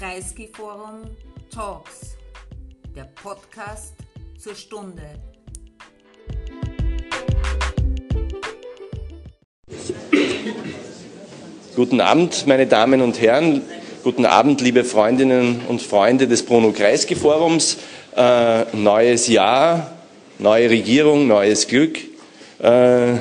Kreisky-Forum Talks, der Podcast zur Stunde. Guten Abend, meine Damen und Herren. Guten Abend, liebe Freundinnen und Freunde des Bruno Kreisky Forums. Äh, neues Jahr, neue Regierung, neues Glück. Äh,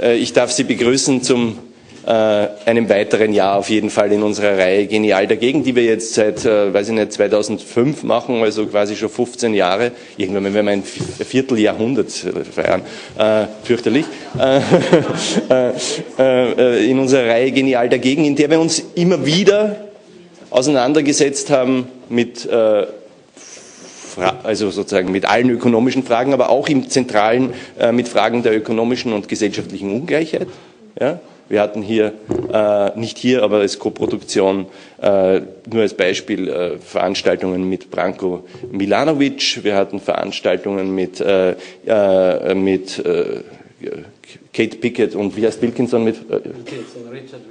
äh ich darf Sie begrüßen zum einem weiteren Jahr auf jeden Fall in unserer Reihe Genial dagegen, die wir jetzt seit, äh, weiß ich nicht, 2005 machen, also quasi schon 15 Jahre. Irgendwann werden wir ein Vierteljahrhundert feiern. Äh, fürchterlich. Äh, äh, in unserer Reihe Genial dagegen, in der wir uns immer wieder auseinandergesetzt haben mit also sozusagen mit allen ökonomischen Fragen, aber auch im Zentralen äh, mit Fragen der ökonomischen und gesellschaftlichen Ungleichheit. Ja? Wir hatten hier, äh, nicht hier, aber als Koproduktion, äh, nur als Beispiel, äh, Veranstaltungen mit Branko Milanovic. Wir hatten Veranstaltungen mit, äh, äh, mit äh, Kate Pickett und wie heißt Wilkinson mit äh,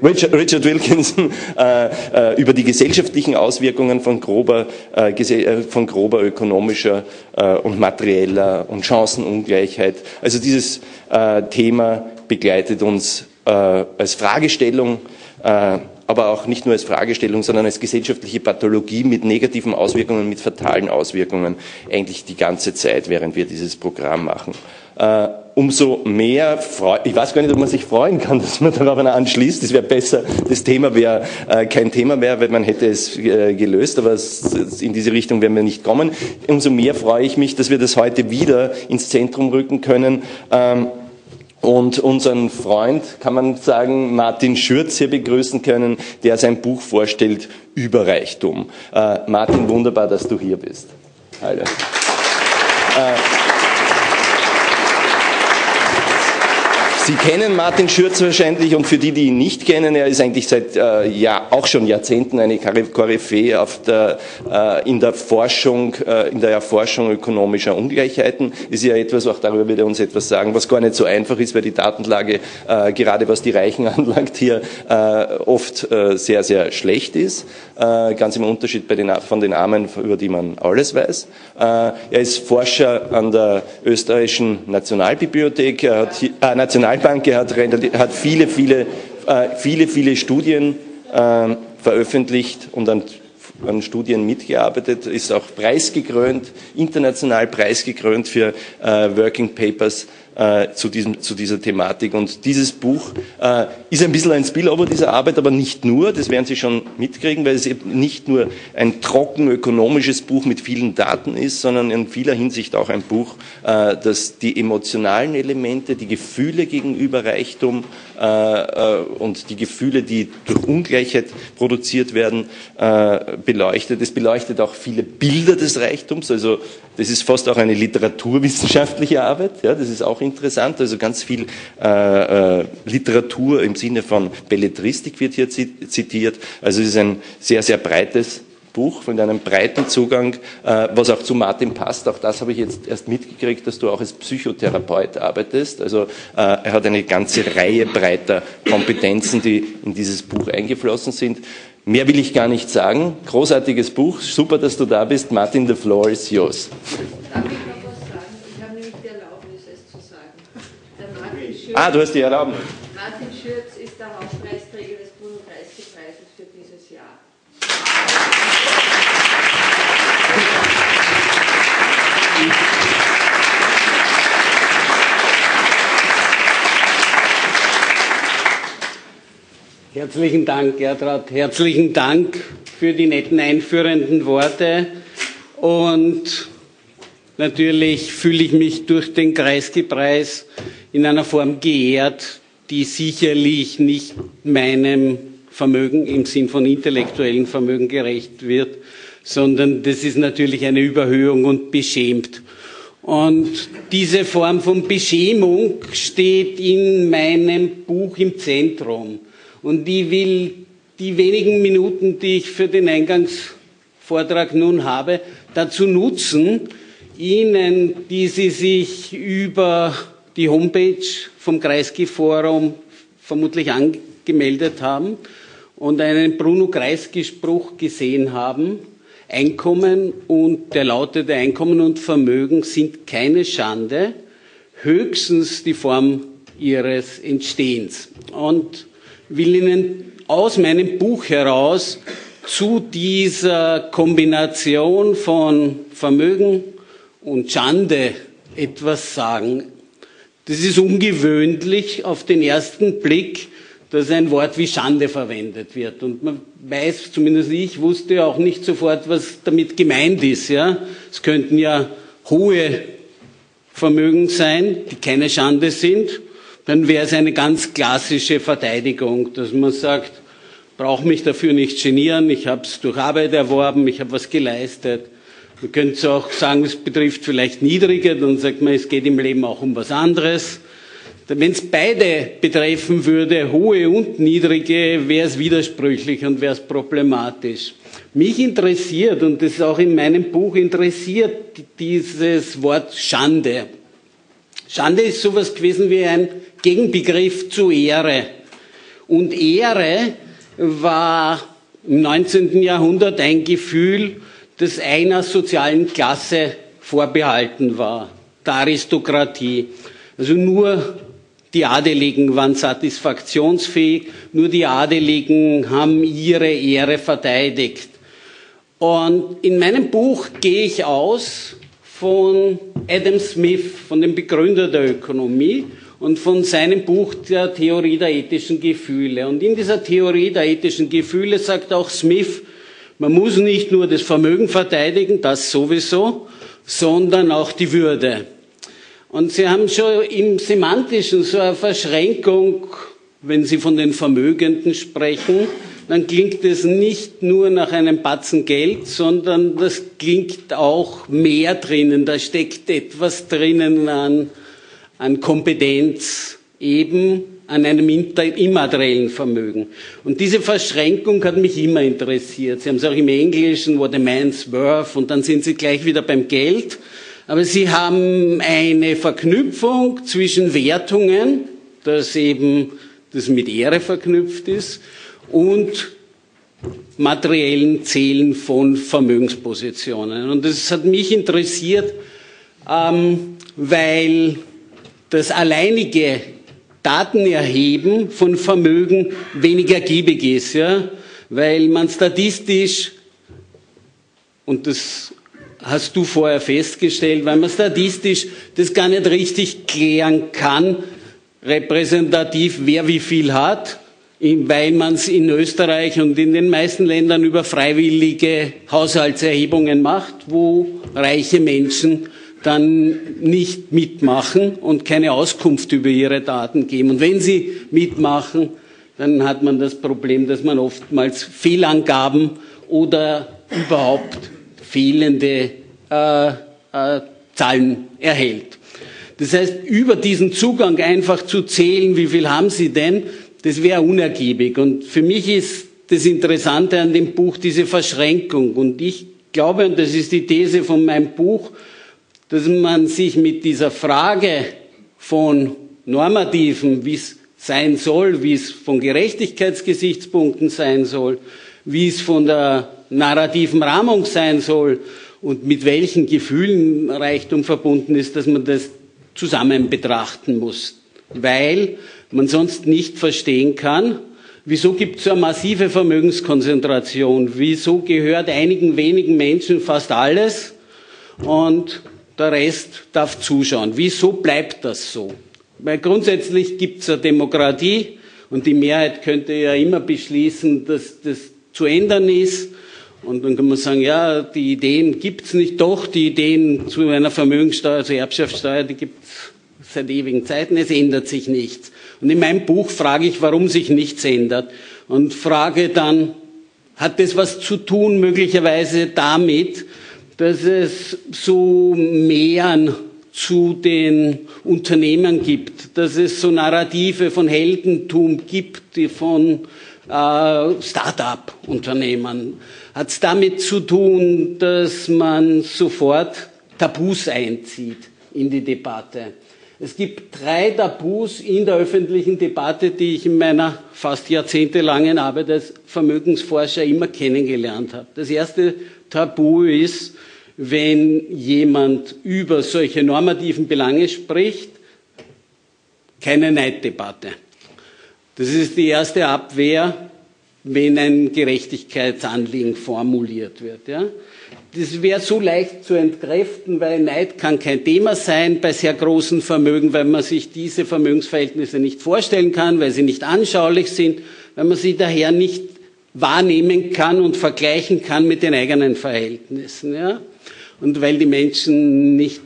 Richard, Richard Wilkinson äh, äh, über die gesellschaftlichen Auswirkungen von grober, äh, äh von grober ökonomischer äh, und materieller und Chancenungleichheit. Also dieses Thema begleitet uns als Fragestellung, äh, aber auch nicht nur als Fragestellung, sondern als gesellschaftliche Pathologie mit negativen Auswirkungen, mit fatalen Auswirkungen, eigentlich die ganze Zeit, während wir dieses Programm machen. Äh, umso mehr, ich weiß gar nicht, ob man sich freuen kann, dass man darauf anschließt. Es wäre besser, das Thema wäre äh, kein Thema mehr, weil man hätte es äh, gelöst, aber in diese Richtung werden wir nicht kommen. Umso mehr freue ich mich, dass wir das heute wieder ins Zentrum rücken können. Und unseren Freund, kann man sagen, Martin Schürz hier begrüßen können, der sein Buch vorstellt über Reichtum. Äh, Martin, wunderbar, dass du hier bist. Hallo. Äh, Sie kennen Martin Schürz wahrscheinlich und für die, die ihn nicht kennen, er ist eigentlich seit äh, ja, auch schon Jahrzehnten eine Koryphäe auf äh, in der Forschung, äh, in der Erforschung ökonomischer Ungleichheiten. Ist ja etwas, auch darüber wird er uns etwas sagen, was gar nicht so einfach ist, weil die Datenlage, äh, gerade was die Reichen anlangt, hier äh, oft äh, sehr, sehr schlecht ist. ganz im Unterschied bei den, von den Armen, über die man alles weiß. er ist Forscher an der österreichischen Nationalbibliothek, er hat, äh, National Er hat, hat viele, viele, äh, viele, viele Studien äh, veröffentlicht und an, an, Studien mitgearbeitet, ist auch preisgekrönt, international preisgekrönt für äh, Working Papers äh, zu, diesem, zu dieser Thematik. Und dieses Buch äh, ist ein bisschen ein Spillover dieser Arbeit, aber nicht nur, das werden Sie schon mitkriegen, weil es eben nicht nur ein trocken ökonomisches Buch mit vielen Daten ist, sondern in vieler Hinsicht auch ein Buch, äh, das die emotionalen Elemente, die Gefühle gegenüber Reichtum äh, äh, und die Gefühle, die durch Ungleichheit produziert werden, äh, beleuchtet. Es beleuchtet auch viele Bilder des Reichtums, also das ist fast auch eine literaturwissenschaftliche Arbeit, ja, das ist auch interessant, also ganz viel äh, äh, Literatur im Sinne von Belletristik wird hier zitiert, also es ist ein sehr, sehr breites Buch mit einem breiten Zugang, äh, was auch zu Martin passt. Auch das habe ich jetzt erst mitgekriegt, dass du auch als Psychotherapeut arbeitest. Also äh, er hat eine ganze Reihe breiter Kompetenzen, die in dieses Buch eingeflossen sind. Mehr will ich gar nicht sagen. Großartiges Buch. Super, dass du da bist. Martin, the floor is yours. Darf ich noch was sagen? Ich habe nämlich die Erlaubnis, es zu sagen. Schürz, ah, du hast die Erlaubnis. Martin Schürz ist der Hauptpreisträger des Bruno Kreisky-Preises für dieses Jahr. Herzlichen Dank, Gertrud. Herzlichen Dank für die netten einführenden Worte. Und natürlich fühle ich mich durch den Kreisky-Preis in einer Form geehrt, die sicherlich nicht meinem Vermögen im Sinn von intellektuellem Vermögen gerecht wird, sondern das ist natürlich eine Überhöhung und beschämt. Und diese Form von Beschämung steht in meinem Buch im Zentrum. Und ich will die wenigen Minuten, die ich für den Eingangsvortrag nun habe, dazu nutzen, Ihnen, die Sie sich über die Homepage vom Kreisky Forum vermutlich angemeldet haben und einen Bruno Kreisky-Spruch gesehen haben, Einkommen und der lautete Einkommen und Vermögen sind keine Schande, höchstens die Form ihres Entstehens. Und will Ihnen aus meinem Buch heraus zu dieser Kombination von Vermögen und Schande etwas sagen. Das ist ungewöhnlich auf den ersten Blick, dass ein Wort wie Schande verwendet wird. Und man weiß, zumindest ich wusste auch nicht sofort, was damit gemeint ist. Ja? Es könnten ja hohe Vermögen sein, die keine Schande sind. Dann wäre es eine ganz klassische Verteidigung, dass man sagt, brauche mich dafür nicht genieren, ich habe es durch Arbeit erworben, ich habe was geleistet. Man könnte auch sagen, es betrifft vielleicht Niedrige, dann sagt man, es geht im Leben auch um was anderes. Wenn es beide betreffen würde, hohe und niedrige, wäre es widersprüchlich und wäre es problematisch. Mich interessiert, und das ist auch in meinem Buch interessiert, dieses Wort Schande. Schande ist sowas gewesen wie ein Gegenbegriff zu Ehre. Und Ehre war im 19. Jahrhundert ein Gefühl, das einer sozialen Klasse vorbehalten war, der Aristokratie. Also nur die Adeligen waren satisfaktionsfähig, nur die Adeligen haben ihre Ehre verteidigt. Und in meinem Buch gehe ich aus von Adam Smith, von dem Begründer der Ökonomie und von seinem Buch der Theorie der ethischen Gefühle. Und in dieser Theorie der ethischen Gefühle sagt auch Smith, man muss nicht nur das Vermögen verteidigen, das sowieso, sondern auch die Würde. Und Sie haben schon im Semantischen so eine Verschränkung, wenn Sie von den Vermögenden sprechen, dann klingt es nicht nur nach einem Batzen Geld, sondern das klingt auch mehr drinnen. Da steckt etwas drinnen an, an Kompetenz, eben an einem immateriellen Vermögen. Und diese Verschränkung hat mich immer interessiert. Sie haben es auch im Englischen, what a man's worth, und dann sind Sie gleich wieder beim Geld. Aber sie haben eine Verknüpfung zwischen Wertungen, das eben das mit Ehre verknüpft ist, und materiellen Zählen von Vermögenspositionen. Und das hat mich interessiert, ähm, weil das alleinige Datenerheben von Vermögen weniger giebig ist, ja? weil man statistisch, und das hast du vorher festgestellt, weil man statistisch das gar nicht richtig klären kann, repräsentativ, wer wie viel hat, weil man es in Österreich und in den meisten Ländern über freiwillige Haushaltserhebungen macht, wo reiche Menschen dann nicht mitmachen und keine Auskunft über ihre Daten geben. Und wenn sie mitmachen, dann hat man das Problem, dass man oftmals Fehlangaben oder überhaupt fehlende äh, äh, Zahlen erhält. Das heißt, über diesen Zugang einfach zu zählen, wie viel haben Sie denn, das wäre unergiebig. Und für mich ist das Interessante an dem Buch diese Verschränkung. Und ich glaube, und das ist die These von meinem Buch, dass man sich mit dieser Frage von normativen, wie es sein soll, wie es von Gerechtigkeitsgesichtspunkten sein soll, wie es von der narrativen Rahmung sein soll und mit welchen Gefühlen Reichtum verbunden ist, dass man das zusammen betrachten muss, weil man sonst nicht verstehen kann, wieso gibt es so eine massive Vermögenskonzentration, wieso gehört einigen wenigen Menschen fast alles und der Rest darf zuschauen. Wieso bleibt das so? Weil grundsätzlich gibt es eine Demokratie und die Mehrheit könnte ja immer beschließen, dass das zu ändern ist. Und dann kann man sagen, ja, die Ideen gibt's nicht. Doch, die Ideen zu einer Vermögenssteuer, also Erbschaftssteuer, die gibt's seit ewigen Zeiten. Es ändert sich nichts. Und in meinem Buch frage ich, warum sich nichts ändert. Und frage dann, hat das was zu tun möglicherweise damit, dass es so Mehren zu den Unternehmen gibt, dass es so Narrative von Heldentum gibt, die von äh, Start-up-Unternehmen. Hat es damit zu tun, dass man sofort Tabus einzieht in die Debatte. Es gibt drei Tabus in der öffentlichen Debatte, die ich in meiner fast jahrzehntelangen Arbeit als Vermögensforscher immer kennengelernt habe. Das erste Tabu ist, wenn jemand über solche normativen Belange spricht, keine Neiddebatte. Das ist die erste Abwehr, wenn ein Gerechtigkeitsanliegen formuliert wird. Ja? Das wäre so leicht zu entkräften, weil Neid kann kein Thema sein bei sehr großen Vermögen, weil man sich diese Vermögensverhältnisse nicht vorstellen kann, weil sie nicht anschaulich sind, weil man sie daher nicht wahrnehmen kann und vergleichen kann mit den eigenen Verhältnissen. Ja? Und weil die Menschen nicht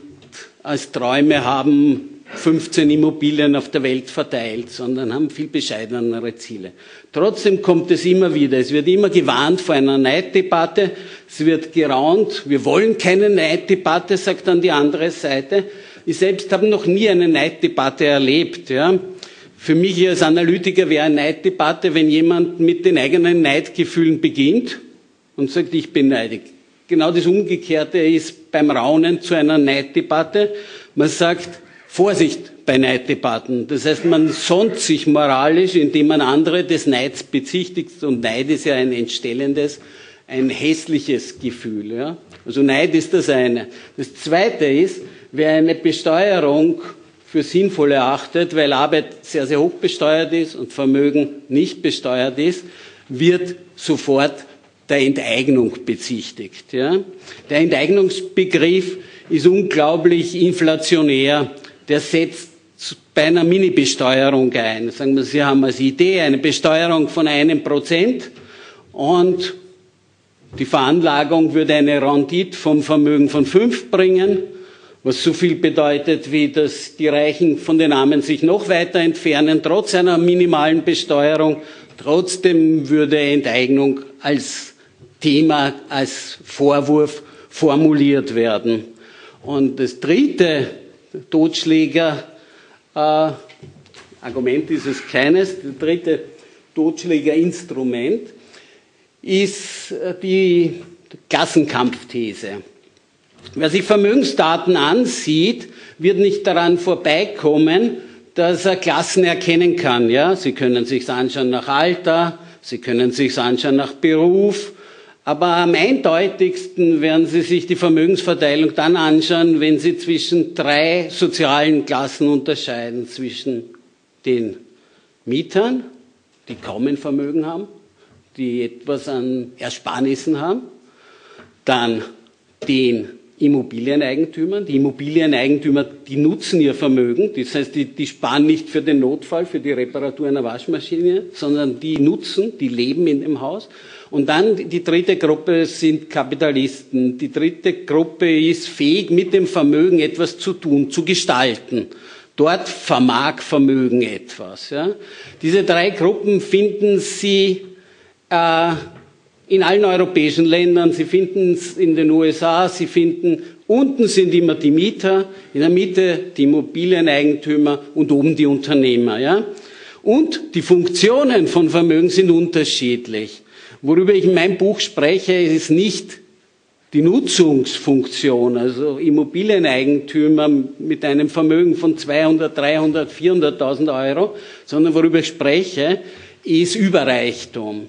als Träume haben, 15 Immobilien auf der Welt verteilt, sondern haben viel bescheidenere Ziele. Trotzdem kommt es immer wieder. Es wird immer gewarnt vor einer Neiddebatte. Es wird geraunt. Wir wollen keine Neiddebatte, sagt dann die andere Seite. Ich selbst habe noch nie eine Neiddebatte erlebt. Ja. Für mich als Analytiker wäre eine Neiddebatte, wenn jemand mit den eigenen Neidgefühlen beginnt und sagt, ich bin neidig. Genau das Umgekehrte ist beim Raunen zu einer Neiddebatte. Man sagt, Vorsicht bei Neiddebatten. Das heißt, man sonnt sich moralisch, indem man andere des Neids bezichtigt. Und Neid ist ja ein entstellendes, ein hässliches Gefühl. Ja? Also Neid ist das eine. Das zweite ist, wer eine Besteuerung für sinnvoll erachtet, weil Arbeit sehr, sehr hoch besteuert ist und Vermögen nicht besteuert ist, wird sofort der Enteignung bezichtigt. Ja? Der Enteignungsbegriff ist unglaublich inflationär der setzt bei einer Mini-Besteuerung ein. Sagen wir, Sie haben als Idee eine Besteuerung von einem Prozent und die Veranlagung würde eine Rendite vom Vermögen von fünf bringen, was so viel bedeutet, wie dass die Reichen von den Armen sich noch weiter entfernen, trotz einer minimalen Besteuerung. Trotzdem würde Enteignung als Thema, als Vorwurf formuliert werden. Und das dritte Totschläger, äh, Argument ist es keines, das dritte Totschlägerinstrument ist äh, die Klassenkampfthese. Wer sich Vermögensdaten ansieht, wird nicht daran vorbeikommen, dass er Klassen erkennen kann. Ja? Sie können sich anschauen nach Alter, Sie können sich anschauen nach Beruf, aber am eindeutigsten werden Sie sich die Vermögensverteilung dann anschauen, wenn Sie zwischen drei sozialen Klassen unterscheiden. Zwischen den Mietern, die kaum ein Vermögen haben, die etwas an Ersparnissen haben, dann den Immobilieneigentümern. Die Immobilieneigentümer, die nutzen ihr Vermögen, das heißt, die, die sparen nicht für den Notfall, für die Reparatur einer Waschmaschine, sondern die nutzen, die leben in dem Haus. Und dann die dritte Gruppe sind Kapitalisten. Die dritte Gruppe ist fähig, mit dem Vermögen etwas zu tun, zu gestalten. Dort vermag Vermögen etwas. Ja. Diese drei Gruppen finden Sie äh, in allen europäischen Ländern. Sie finden es in den USA. Sie finden unten sind immer die Mieter, in der Mitte die Immobilieneigentümer und oben die Unternehmer. Ja. Und die Funktionen von Vermögen sind unterschiedlich. Worüber ich in meinem Buch spreche, ist nicht die Nutzungsfunktion, also Immobilieneigentümer mit einem Vermögen von 200, 300, 400.000 Euro, sondern worüber ich spreche, ist Überreichtum.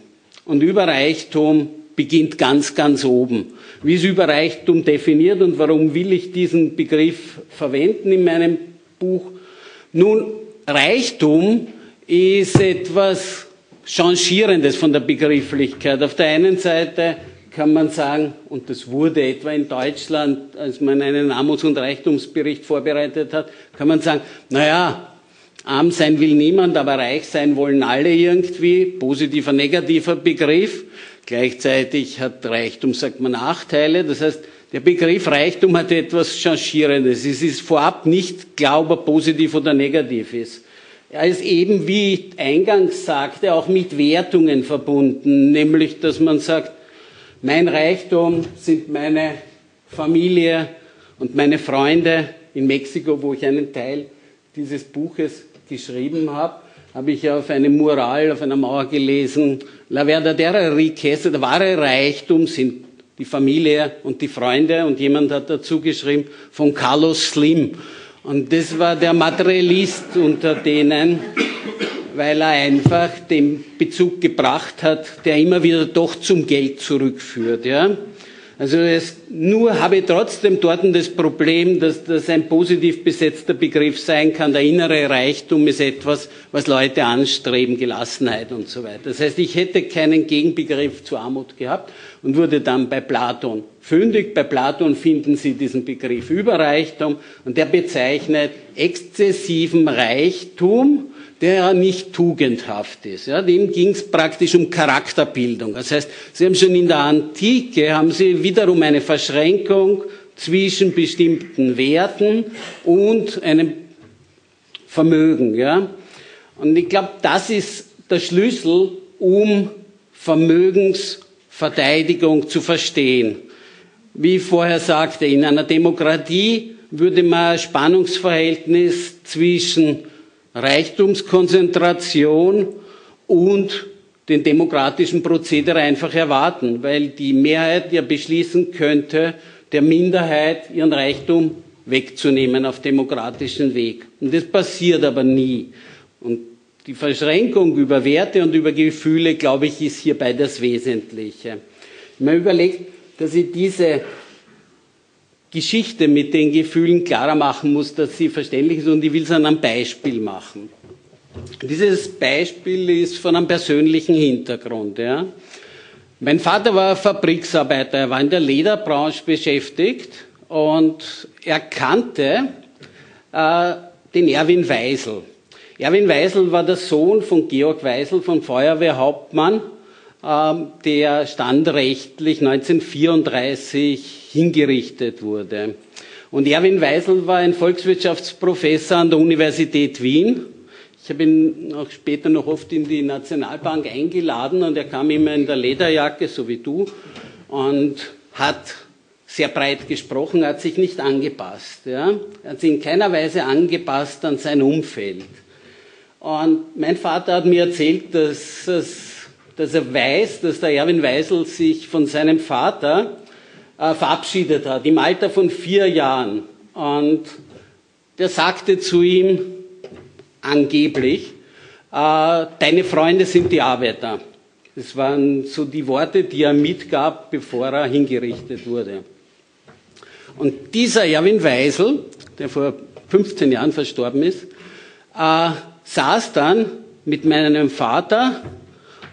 Und Überreichtum beginnt ganz, ganz oben. Wie ist Überreichtum definiert und warum will ich diesen Begriff verwenden in meinem Buch? Nun, Reichtum ist etwas Changierendes von der Begrifflichkeit. Auf der einen Seite kann man sagen, und das wurde etwa in Deutschland, als man einen Armuts- und Reichtumsbericht vorbereitet hat, kann man sagen, naja, arm sein will niemand, aber reich sein wollen alle irgendwie, positiver, negativer Begriff. Gleichzeitig hat Reichtum, sagt man, Nachteile. Das heißt, der Begriff Reichtum hat etwas Changierendes. Es ist vorab nicht klar, ob er positiv oder negativ ist. Er ist eben, wie ich eingangs sagte, auch mit Wertungen verbunden, nämlich dass man sagt, mein Reichtum sind meine Familie und meine Freunde in Mexiko, wo ich einen Teil dieses Buches geschrieben habe, habe ich auf einem Mural auf einer Mauer gelesen, La verdadera riqueza, der wahre Reichtum sind die Familie und die Freunde und jemand hat dazu geschrieben von Carlos Slim. Und das war der Materialist unter denen, weil er einfach den Bezug gebracht hat, der immer wieder doch zum Geld zurückführt. Ja? Also es, nur habe ich trotzdem dort das Problem, dass das ein positiv besetzter Begriff sein kann. Der innere Reichtum ist etwas, was Leute anstreben, Gelassenheit und so weiter. Das heißt, ich hätte keinen Gegenbegriff zu Armut gehabt und wurde dann bei Platon fündig. Bei Platon finden Sie diesen Begriff Überreichtum und der bezeichnet exzessiven Reichtum, der nicht tugendhaft ist. Ja, dem ging es praktisch um Charakterbildung. Das heißt, Sie haben schon in der Antike, haben Sie wiederum eine Verschränkung zwischen bestimmten Werten und einem Vermögen. Ja? Und ich glaube, das ist der Schlüssel, um Vermögensverteidigung zu verstehen. Wie ich vorher sagte, in einer Demokratie würde man ein Spannungsverhältnis zwischen Reichtumskonzentration und den demokratischen Prozedere einfach erwarten, weil die Mehrheit ja beschließen könnte, der Minderheit ihren Reichtum wegzunehmen auf demokratischen Weg. Und das passiert aber nie. Und die Verschränkung über Werte und über Gefühle, glaube ich, ist hierbei das Wesentliche. Mir überlegt, dass ich diese Geschichte mit den Gefühlen klarer machen muss, dass sie verständlich ist und ich will es an einem Beispiel machen. Dieses Beispiel ist von einem persönlichen Hintergrund. Ja. Mein Vater war Fabriksarbeiter, er war in der Lederbranche beschäftigt und er kannte äh, den Erwin Weisel. Erwin Weisel war der Sohn von Georg Weisel, vom Feuerwehrhauptmann, der standrechtlich 1934 hingerichtet wurde. Und Erwin Weisel war ein Volkswirtschaftsprofessor an der Universität Wien. Ich habe ihn auch später noch oft in die Nationalbank eingeladen und er kam immer in der Lederjacke, so wie du, und hat sehr breit gesprochen, hat sich nicht angepasst. Ja? Er hat sich in keiner Weise angepasst an sein Umfeld. Und mein Vater hat mir erzählt, dass, dass er weiß, dass der Erwin Weisel sich von seinem Vater äh, verabschiedet hat, im Alter von vier Jahren. Und der sagte zu ihm, angeblich, äh, deine Freunde sind die Arbeiter. Das waren so die Worte, die er mitgab, bevor er hingerichtet wurde. Und dieser Erwin Weisel, der vor 15 Jahren verstorben ist, äh, saß dann mit meinem Vater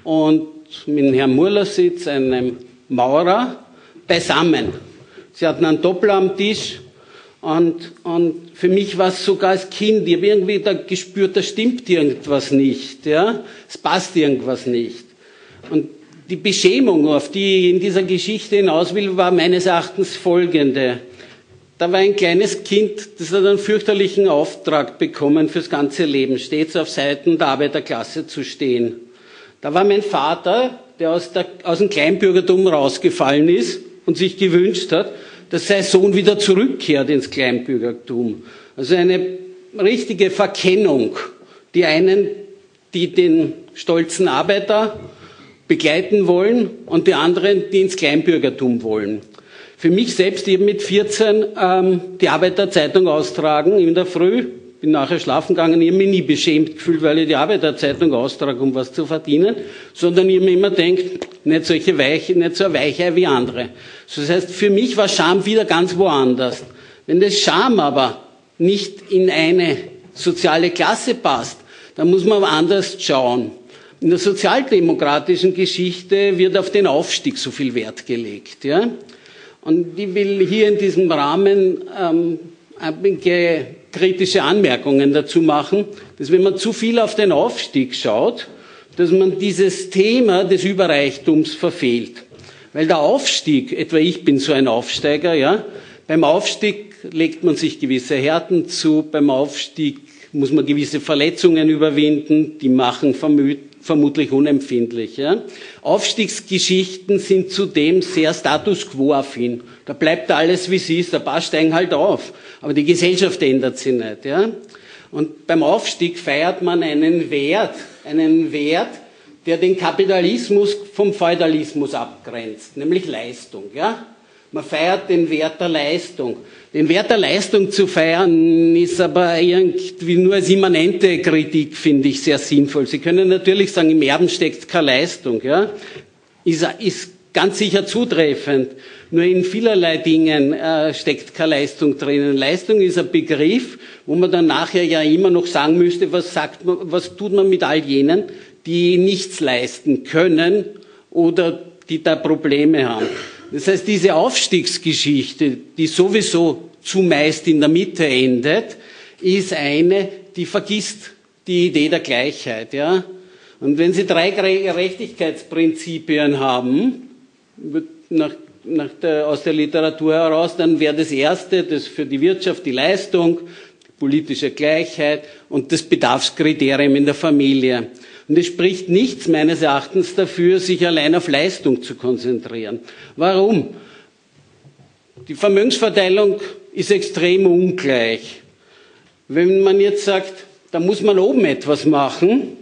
und mit Herrn Murlersitz, einem Maurer, beisammen. Sie hatten einen Doppel am Tisch und, und für mich war es sogar als Kind, ich habe irgendwie da gespürt, da stimmt irgendwas nicht, ja, es passt irgendwas nicht. Und die Beschämung, auf die ich in dieser Geschichte hinaus will, war meines Erachtens folgende. Da war ein kleines Kind, das hat einen fürchterlichen Auftrag bekommen, fürs ganze Leben stets auf Seiten der Arbeiterklasse zu stehen. Da war mein Vater, der aus, der, aus dem Kleinbürgertum rausgefallen ist und sich gewünscht hat, dass sein Sohn wieder zurückkehrt ins Kleinbürgertum. Also eine richtige Verkennung. Die einen, die den stolzen Arbeiter begleiten wollen und die anderen, die ins Kleinbürgertum wollen. Für mich selbst eben mit 14 ähm, die Arbeiterzeitung austragen in der Früh, bin nachher schlafen gegangen, ich habe mich nie beschämt gefühlt, weil ich die Arbeiterzeitung austrage, um was zu verdienen, sondern ich mir immer denkt, nicht solche Weiche, nicht so eine Weichei wie andere. Das heißt, für mich war Scham wieder ganz woanders. Wenn das Scham aber nicht in eine soziale Klasse passt, dann muss man anders schauen. In der sozialdemokratischen Geschichte wird auf den Aufstieg so viel Wert gelegt. Ja? Und ich will hier in diesem Rahmen ähm, einige kritische Anmerkungen dazu machen, dass wenn man zu viel auf den Aufstieg schaut, dass man dieses Thema des Überreichtums verfehlt. Weil der Aufstieg, etwa ich bin so ein Aufsteiger, ja, beim Aufstieg legt man sich gewisse Härten zu, beim Aufstieg muss man gewisse Verletzungen überwinden, die machen vermutlich unempfindlich. Ja. Aufstiegsgeschichten sind zudem sehr status quo-affin. Da bleibt alles, wie es ist, ein paar steigen halt auf. Aber die Gesellschaft ändert sich nicht. Ja. Und beim Aufstieg feiert man einen Wert, einen Wert, der den Kapitalismus vom Feudalismus abgrenzt, nämlich Leistung. Ja? Man feiert den Wert der Leistung. Den Wert der Leistung zu feiern ist aber irgendwie nur als immanente Kritik, finde ich, sehr sinnvoll. Sie können natürlich sagen, im Erben steckt keine Leistung. Ja? Ist, ist ganz sicher zutreffend. Nur in vielerlei Dingen äh, steckt keine Leistung drinnen. Leistung ist ein Begriff, wo man dann nachher ja immer noch sagen müsste, was sagt man, was tut man mit all jenen, die nichts leisten können oder die da Probleme haben. Das heißt, diese Aufstiegsgeschichte, die sowieso zumeist in der Mitte endet, ist eine, die vergisst die Idee der Gleichheit. Ja? Und wenn Sie drei Gerechtigkeitsprinzipien haben, nach, nach der, aus der Literatur heraus, dann wäre das erste, das für die Wirtschaft die Leistung, politische Gleichheit und das Bedarfskriterium in der Familie. Und es spricht nichts meines Erachtens dafür, sich allein auf Leistung zu konzentrieren. Warum? Die Vermögensverteilung ist extrem ungleich. Wenn man jetzt sagt, da muss man oben etwas machen,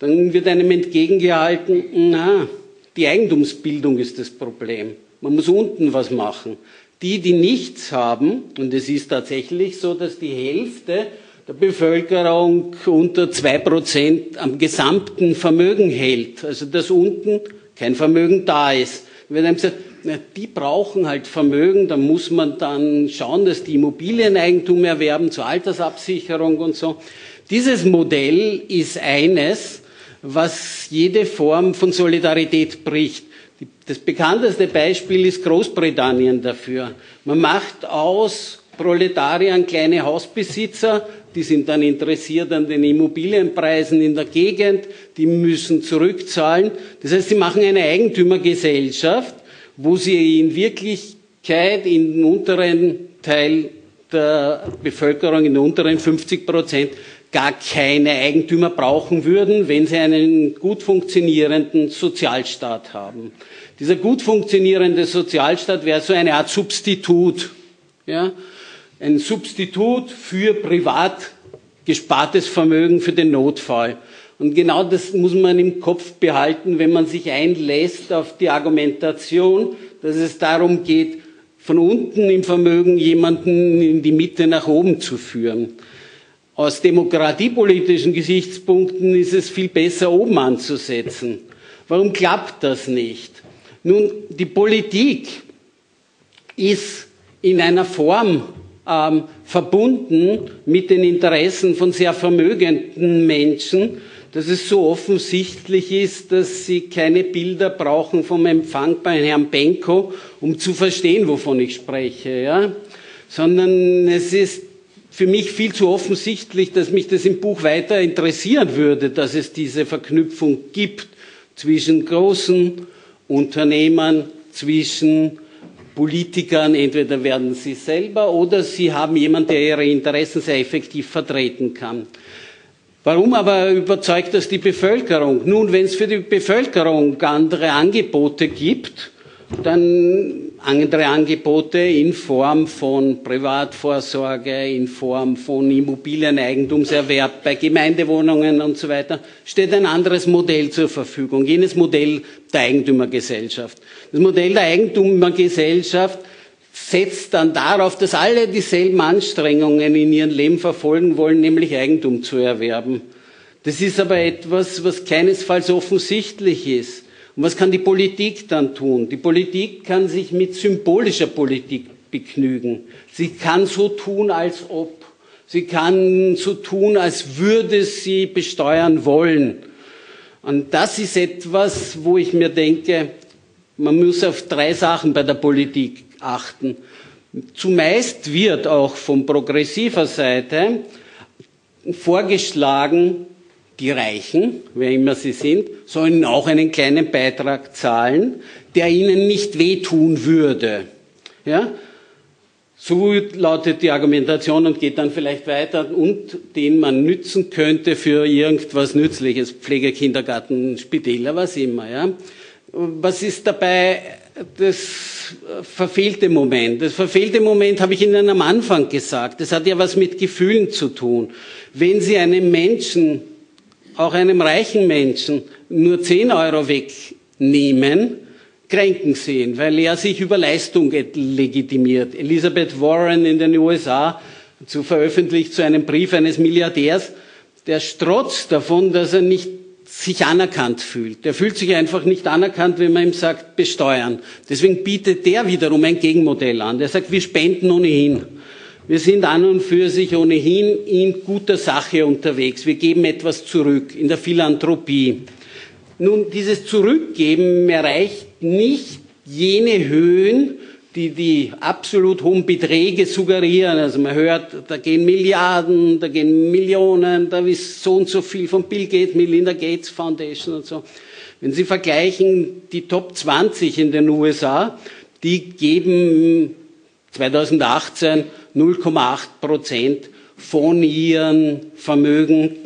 dann wird einem entgegengehalten, na, die Eigentumsbildung ist das Problem. Man muss unten was machen. Die, die nichts haben, und es ist tatsächlich so, dass die Hälfte der Bevölkerung unter zwei Prozent am gesamten Vermögen hält. Also dass unten kein Vermögen da ist. Wenn einem gesagt, na, die brauchen halt Vermögen, dann muss man dann schauen, dass die Immobilieneigentum erwerben zur Altersabsicherung und so. Dieses Modell ist eines, was jede Form von Solidarität bricht. Das bekannteste Beispiel ist Großbritannien dafür. Man macht aus Proletariern kleine Hausbesitzer, die sind dann interessiert an den Immobilienpreisen in der Gegend, die müssen zurückzahlen. Das heißt, sie machen eine Eigentümergesellschaft, wo sie in Wirklichkeit in den unteren Teil der Bevölkerung, in den unteren 50 Prozent, gar keine Eigentümer brauchen würden, wenn sie einen gut funktionierenden Sozialstaat haben. Dieser gut funktionierende Sozialstaat wäre so eine Art Substitut. Ja? ein Substitut für privat gespartes Vermögen für den Notfall. Und genau das muss man im Kopf behalten, wenn man sich einlässt auf die Argumentation, dass es darum geht, von unten im Vermögen jemanden in die Mitte nach oben zu führen. Aus demokratiepolitischen Gesichtspunkten ist es viel besser, oben anzusetzen. Warum klappt das nicht? Nun, die Politik ist in einer Form ähm, verbunden mit den Interessen von sehr vermögenden Menschen, dass es so offensichtlich ist, dass sie keine Bilder brauchen vom Empfang bei Herrn Benko, um zu verstehen, wovon ich spreche, ja? sondern es ist für mich viel zu offensichtlich, dass mich das im Buch weiter interessieren würde, dass es diese Verknüpfung gibt zwischen großen Unternehmern, zwischen Politikern, entweder werden sie selber oder sie haben jemanden, der ihre Interessen sehr effektiv vertreten kann. Warum aber überzeugt das die Bevölkerung? Nun, wenn es für die Bevölkerung andere Angebote gibt, dann andere Angebote in Form von Privatvorsorge, in Form von Immobilieneigentumserwerb bei Gemeindewohnungen und so weiter, steht ein anderes Modell zur Verfügung, jenes Modell der Eigentümergesellschaft. Das Modell der Eigentümergesellschaft setzt dann darauf, dass alle dieselben Anstrengungen in ihrem Leben verfolgen wollen, nämlich Eigentum zu erwerben. Das ist aber etwas, was keinesfalls offensichtlich ist. Und was kann die Politik dann tun? Die Politik kann sich mit symbolischer Politik begnügen. Sie kann so tun, als ob. Sie kann so tun, als würde sie besteuern wollen. Und das ist etwas, wo ich mir denke, man muss auf drei Sachen bei der Politik achten. Zumeist wird auch von progressiver Seite vorgeschlagen, die Reichen, wer immer sie sind, sollen auch einen kleinen Beitrag zahlen, der ihnen nicht wehtun würde. Ja? So lautet die Argumentation und geht dann vielleicht weiter und den man nützen könnte für irgendwas Nützliches, Pflege, Kindergarten, Spitäler, was immer. Ja? Was ist dabei das verfehlte Moment? Das verfehlte Moment habe ich Ihnen am Anfang gesagt. Das hat ja was mit Gefühlen zu tun. Wenn Sie einem Menschen auch einem reichen Menschen nur 10 Euro wegnehmen, kränken sehen, weil er sich über Leistung legitimiert. Elizabeth Warren in den USA so veröffentlicht zu einem Brief eines Milliardärs, der strotzt davon, dass er nicht sich anerkannt fühlt. Der fühlt sich einfach nicht anerkannt, wenn man ihm sagt, besteuern. Deswegen bietet der wiederum ein Gegenmodell an. Der sagt, wir spenden ohnehin. Wir sind an und für sich ohnehin in guter Sache unterwegs. Wir geben etwas zurück in der Philanthropie. Nun, dieses Zurückgeben erreicht nicht jene Höhen, die die absolut hohen Beträge suggerieren. Also man hört, da gehen Milliarden, da gehen Millionen, da ist so und so viel von Bill Gates, Melinda Gates Foundation und so. Wenn Sie vergleichen die Top 20 in den USA, die geben 2018 0,8 Prozent von ihren Vermögen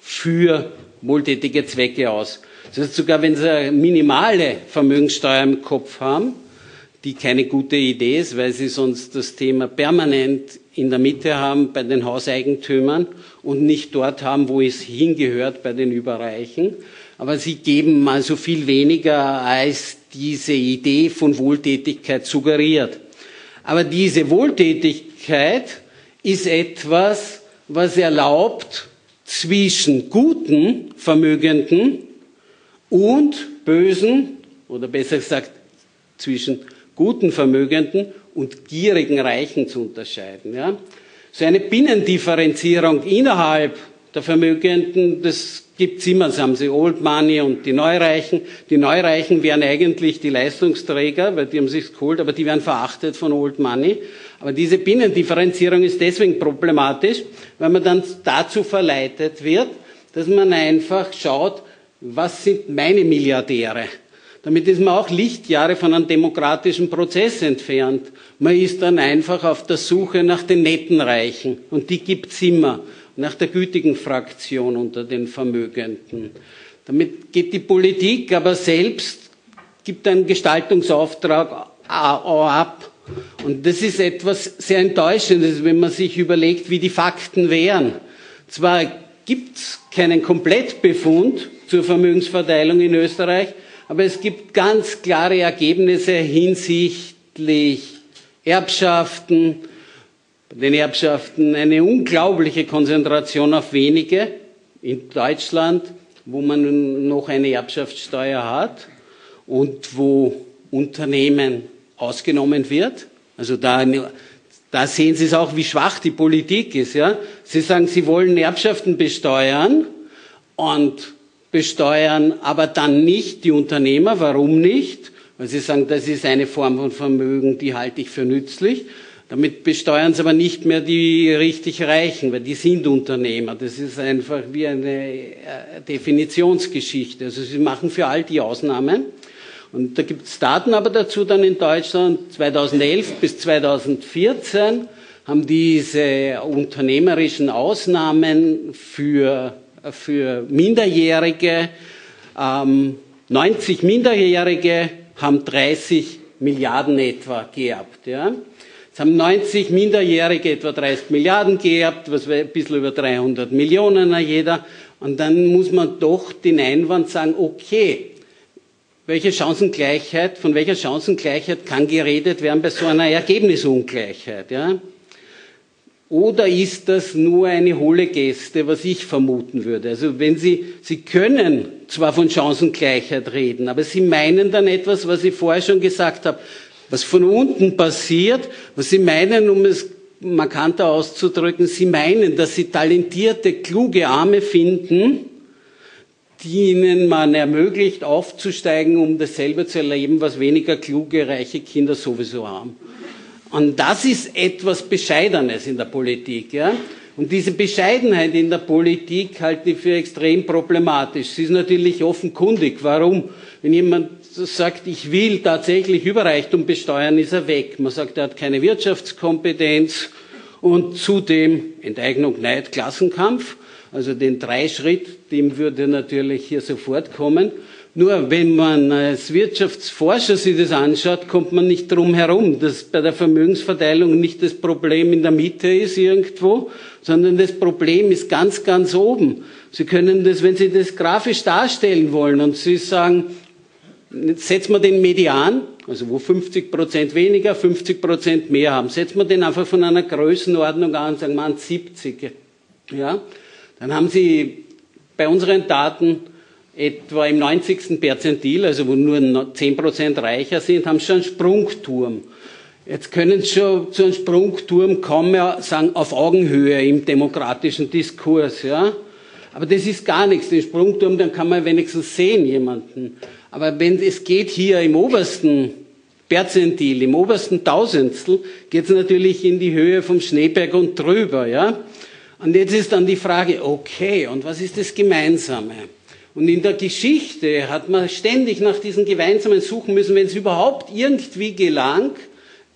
für wohltätige Zwecke aus. Das heißt, sogar wenn Sie eine minimale Vermögenssteuer im Kopf haben, die keine gute Idee ist, weil sie sonst das Thema permanent in der Mitte haben bei den Hauseigentümern und nicht dort haben, wo es hingehört bei den Überreichen. Aber sie geben mal so viel weniger, als diese Idee von Wohltätigkeit suggeriert. Aber diese Wohltätigkeit ist etwas, was erlaubt, zwischen guten Vermögenden und bösen, oder besser gesagt, zwischen guten Vermögenden und gierigen Reichen zu unterscheiden. Ja? So eine Binnendifferenzierung innerhalb der Vermögenden, das gibt's immer. Das haben sie Old Money und die Neureichen. Die Neureichen wären eigentlich die Leistungsträger, weil die haben sich's geholt, aber die werden verachtet von Old Money. Aber diese Binnendifferenzierung ist deswegen problematisch, weil man dann dazu verleitet wird, dass man einfach schaut, was sind meine Milliardäre? Damit ist man auch Lichtjahre von einem demokratischen Prozess entfernt. Man ist dann einfach auf der Suche nach den netten Reichen. Und die gibt's immer. Nach der gütigen Fraktion unter den Vermögenden. Damit geht die Politik aber selbst, gibt einen Gestaltungsauftrag ab. Und das ist etwas sehr Enttäuschendes, wenn man sich überlegt, wie die Fakten wären. Zwar gibt's keinen Komplettbefund zur Vermögensverteilung in Österreich, aber es gibt ganz klare Ergebnisse hinsichtlich Erbschaften, bei den Erbschaften eine unglaubliche Konzentration auf wenige in Deutschland, wo man noch eine Erbschaftssteuer hat und wo Unternehmen ausgenommen wird. Also da, da sehen Sie es auch, wie schwach die Politik ist. Ja? Sie sagen, Sie wollen Erbschaften besteuern und besteuern aber dann nicht die Unternehmer. Warum nicht? Weil sie sagen, das ist eine Form von Vermögen, die halte ich für nützlich. Damit besteuern sie aber nicht mehr die richtig Reichen, weil die sind Unternehmer. Das ist einfach wie eine äh, Definitionsgeschichte. Also sie machen für all die Ausnahmen. Und da gibt es Daten aber dazu dann in Deutschland. 2011 bis 2014 haben diese unternehmerischen Ausnahmen für für Minderjährige. Ähm, 90 Minderjährige haben 30 Milliarden etwa geerbt. Ja. Jetzt haben 90 Minderjährige etwa 30 Milliarden geerbt, was ein bisschen über 300 Millionen jeder. Und dann muss man doch den Einwand sagen, okay, welche Chancengleichheit, von welcher Chancengleichheit kann geredet werden bei so einer Ergebnisungleichheit? Ja? Oder ist das nur eine hohle Geste, was ich vermuten würde? Also wenn Sie, Sie können zwar von Chancengleichheit reden, aber Sie meinen dann etwas, was ich vorher schon gesagt habe, was von unten passiert, was Sie meinen, um es markanter auszudrücken, Sie meinen, dass Sie talentierte, kluge Arme finden, die ihnen man ermöglicht, aufzusteigen, um dasselbe zu erleben, was weniger kluge, reiche Kinder sowieso haben. Und das ist etwas Bescheidenes in der Politik. Ja? Und diese Bescheidenheit in der Politik halte ich für extrem problematisch. Sie ist natürlich offenkundig. Warum? Wenn jemand sagt, ich will tatsächlich Überreichtum besteuern, ist er weg. Man sagt, er hat keine Wirtschaftskompetenz und zudem Enteignung, Neid, Klassenkampf. Also den Dreischritt, dem würde natürlich hier sofort kommen. Nur wenn man als Wirtschaftsforscher sich das anschaut, kommt man nicht drum herum, dass bei der Vermögensverteilung nicht das Problem in der Mitte ist irgendwo, sondern das Problem ist ganz, ganz oben. Sie können das, wenn Sie das grafisch darstellen wollen und Sie sagen, setzen wir den Median, also wo 50 Prozent weniger, 50 Prozent mehr haben, setzen wir den einfach von einer Größenordnung an, sagen wir an 70. Ja? Dann haben Sie bei unseren Daten etwa im 90. Perzentil, also wo nur 10 Prozent reicher sind, haben Sie schon einen Sprungturm. Jetzt können Sie schon zu einem Sprungturm kommen, sagen, auf Augenhöhe im demokratischen Diskurs, ja. Aber das ist gar nichts. Den Sprungturm, dann kann man wenigstens sehen, jemanden. Aber wenn es geht hier im obersten Perzentil, im obersten Tausendstel, geht es natürlich in die Höhe vom Schneeberg und drüber, ja. Und jetzt ist dann die Frage, okay, und was ist das Gemeinsame? Und in der Geschichte hat man ständig nach diesen Gemeinsamen suchen müssen, wenn es überhaupt irgendwie gelang,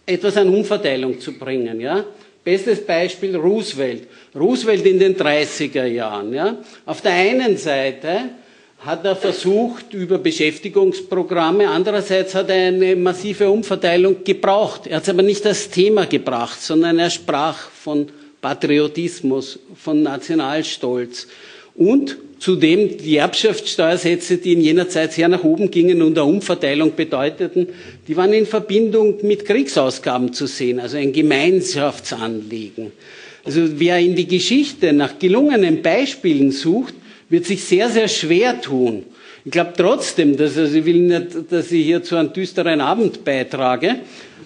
etwas an Umverteilung zu bringen, ja. Bestes Beispiel Roosevelt. Roosevelt in den 30er Jahren, ja. Auf der einen Seite hat er versucht über Beschäftigungsprogramme. Andererseits hat er eine massive Umverteilung gebraucht. Er hat es aber nicht als Thema gebracht, sondern er sprach von Patriotismus, von Nationalstolz. Und zudem die Erbschaftssteuersätze, die in jener Zeit sehr nach oben gingen und eine Umverteilung bedeuteten, die waren in Verbindung mit Kriegsausgaben zu sehen, also ein Gemeinschaftsanliegen. Also wer in die Geschichte nach gelungenen Beispielen sucht, wird sich sehr, sehr schwer tun. Ich glaube trotzdem, dass also ich will nicht, dass ich hier zu einem düsteren Abend beitrage,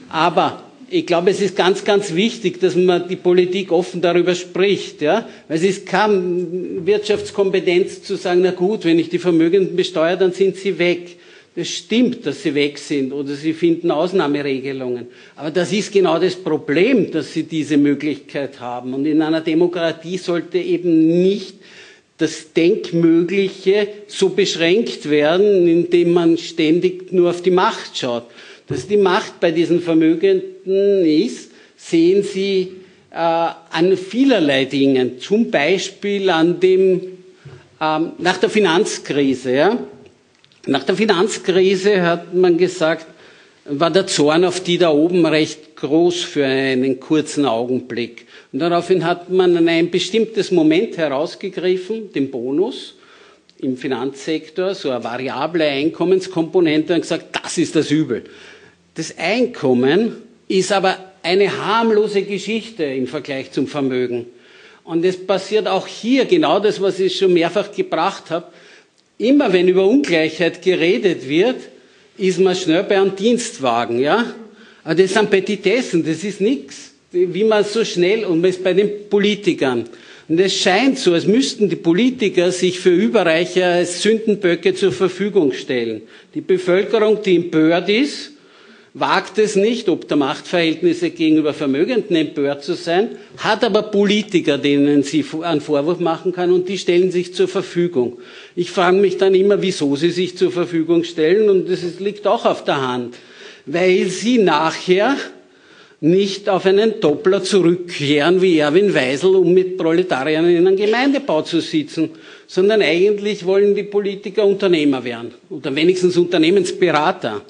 aber ich glaube, es ist ganz, ganz wichtig, dass man die Politik offen darüber spricht, ja, weil es ist keine Wirtschaftskompetenz zu sagen, na gut, wenn ich die Vermögenden besteuere, dann sind sie weg. Das stimmt, dass sie weg sind oder sie finden Ausnahmeregelungen. Aber das ist genau das Problem, dass sie diese Möglichkeit haben. Und in einer Demokratie sollte eben nicht das Denkmögliche so beschränkt werden, indem man ständig nur auf die Macht schaut. Dass die Macht bei diesen Vermögenden ist, sehen Sie äh, an vielerlei Dingen. Zum Beispiel an dem, ähm, nach der Finanzkrise. Ja? Nach der Finanzkrise hat man gesagt, war der Zorn auf die da oben recht groß für einen kurzen Augenblick. Und daraufhin hat man ein bestimmtes Moment herausgegriffen, den Bonus im Finanzsektor, so eine variable Einkommenskomponente und gesagt, das ist das Übel. Das Einkommen ist aber eine harmlose Geschichte im Vergleich zum Vermögen. Und es passiert auch hier genau das, was ich schon mehrfach gebracht habe. Immer wenn über Ungleichheit geredet wird, ist man schnell bei einem Dienstwagen, ja? Aber das sind Petitessen, das ist nichts wie man so schnell, und man ist bei den Politikern. Und es scheint so, als müssten die Politiker sich für Überreicher als Sündenböcke zur Verfügung stellen. Die Bevölkerung, die empört ist, wagt es nicht, ob der Machtverhältnisse gegenüber Vermögenden empört zu sein, hat aber Politiker, denen sie einen Vorwurf machen kann und die stellen sich zur Verfügung. Ich frage mich dann immer, wieso sie sich zur Verfügung stellen und das liegt auch auf der Hand, weil sie nachher nicht auf einen Doppler zurückkehren wie Erwin Weisel, um mit Proletariern in einem Gemeindebau zu sitzen, sondern eigentlich wollen die Politiker Unternehmer werden oder wenigstens Unternehmensberater.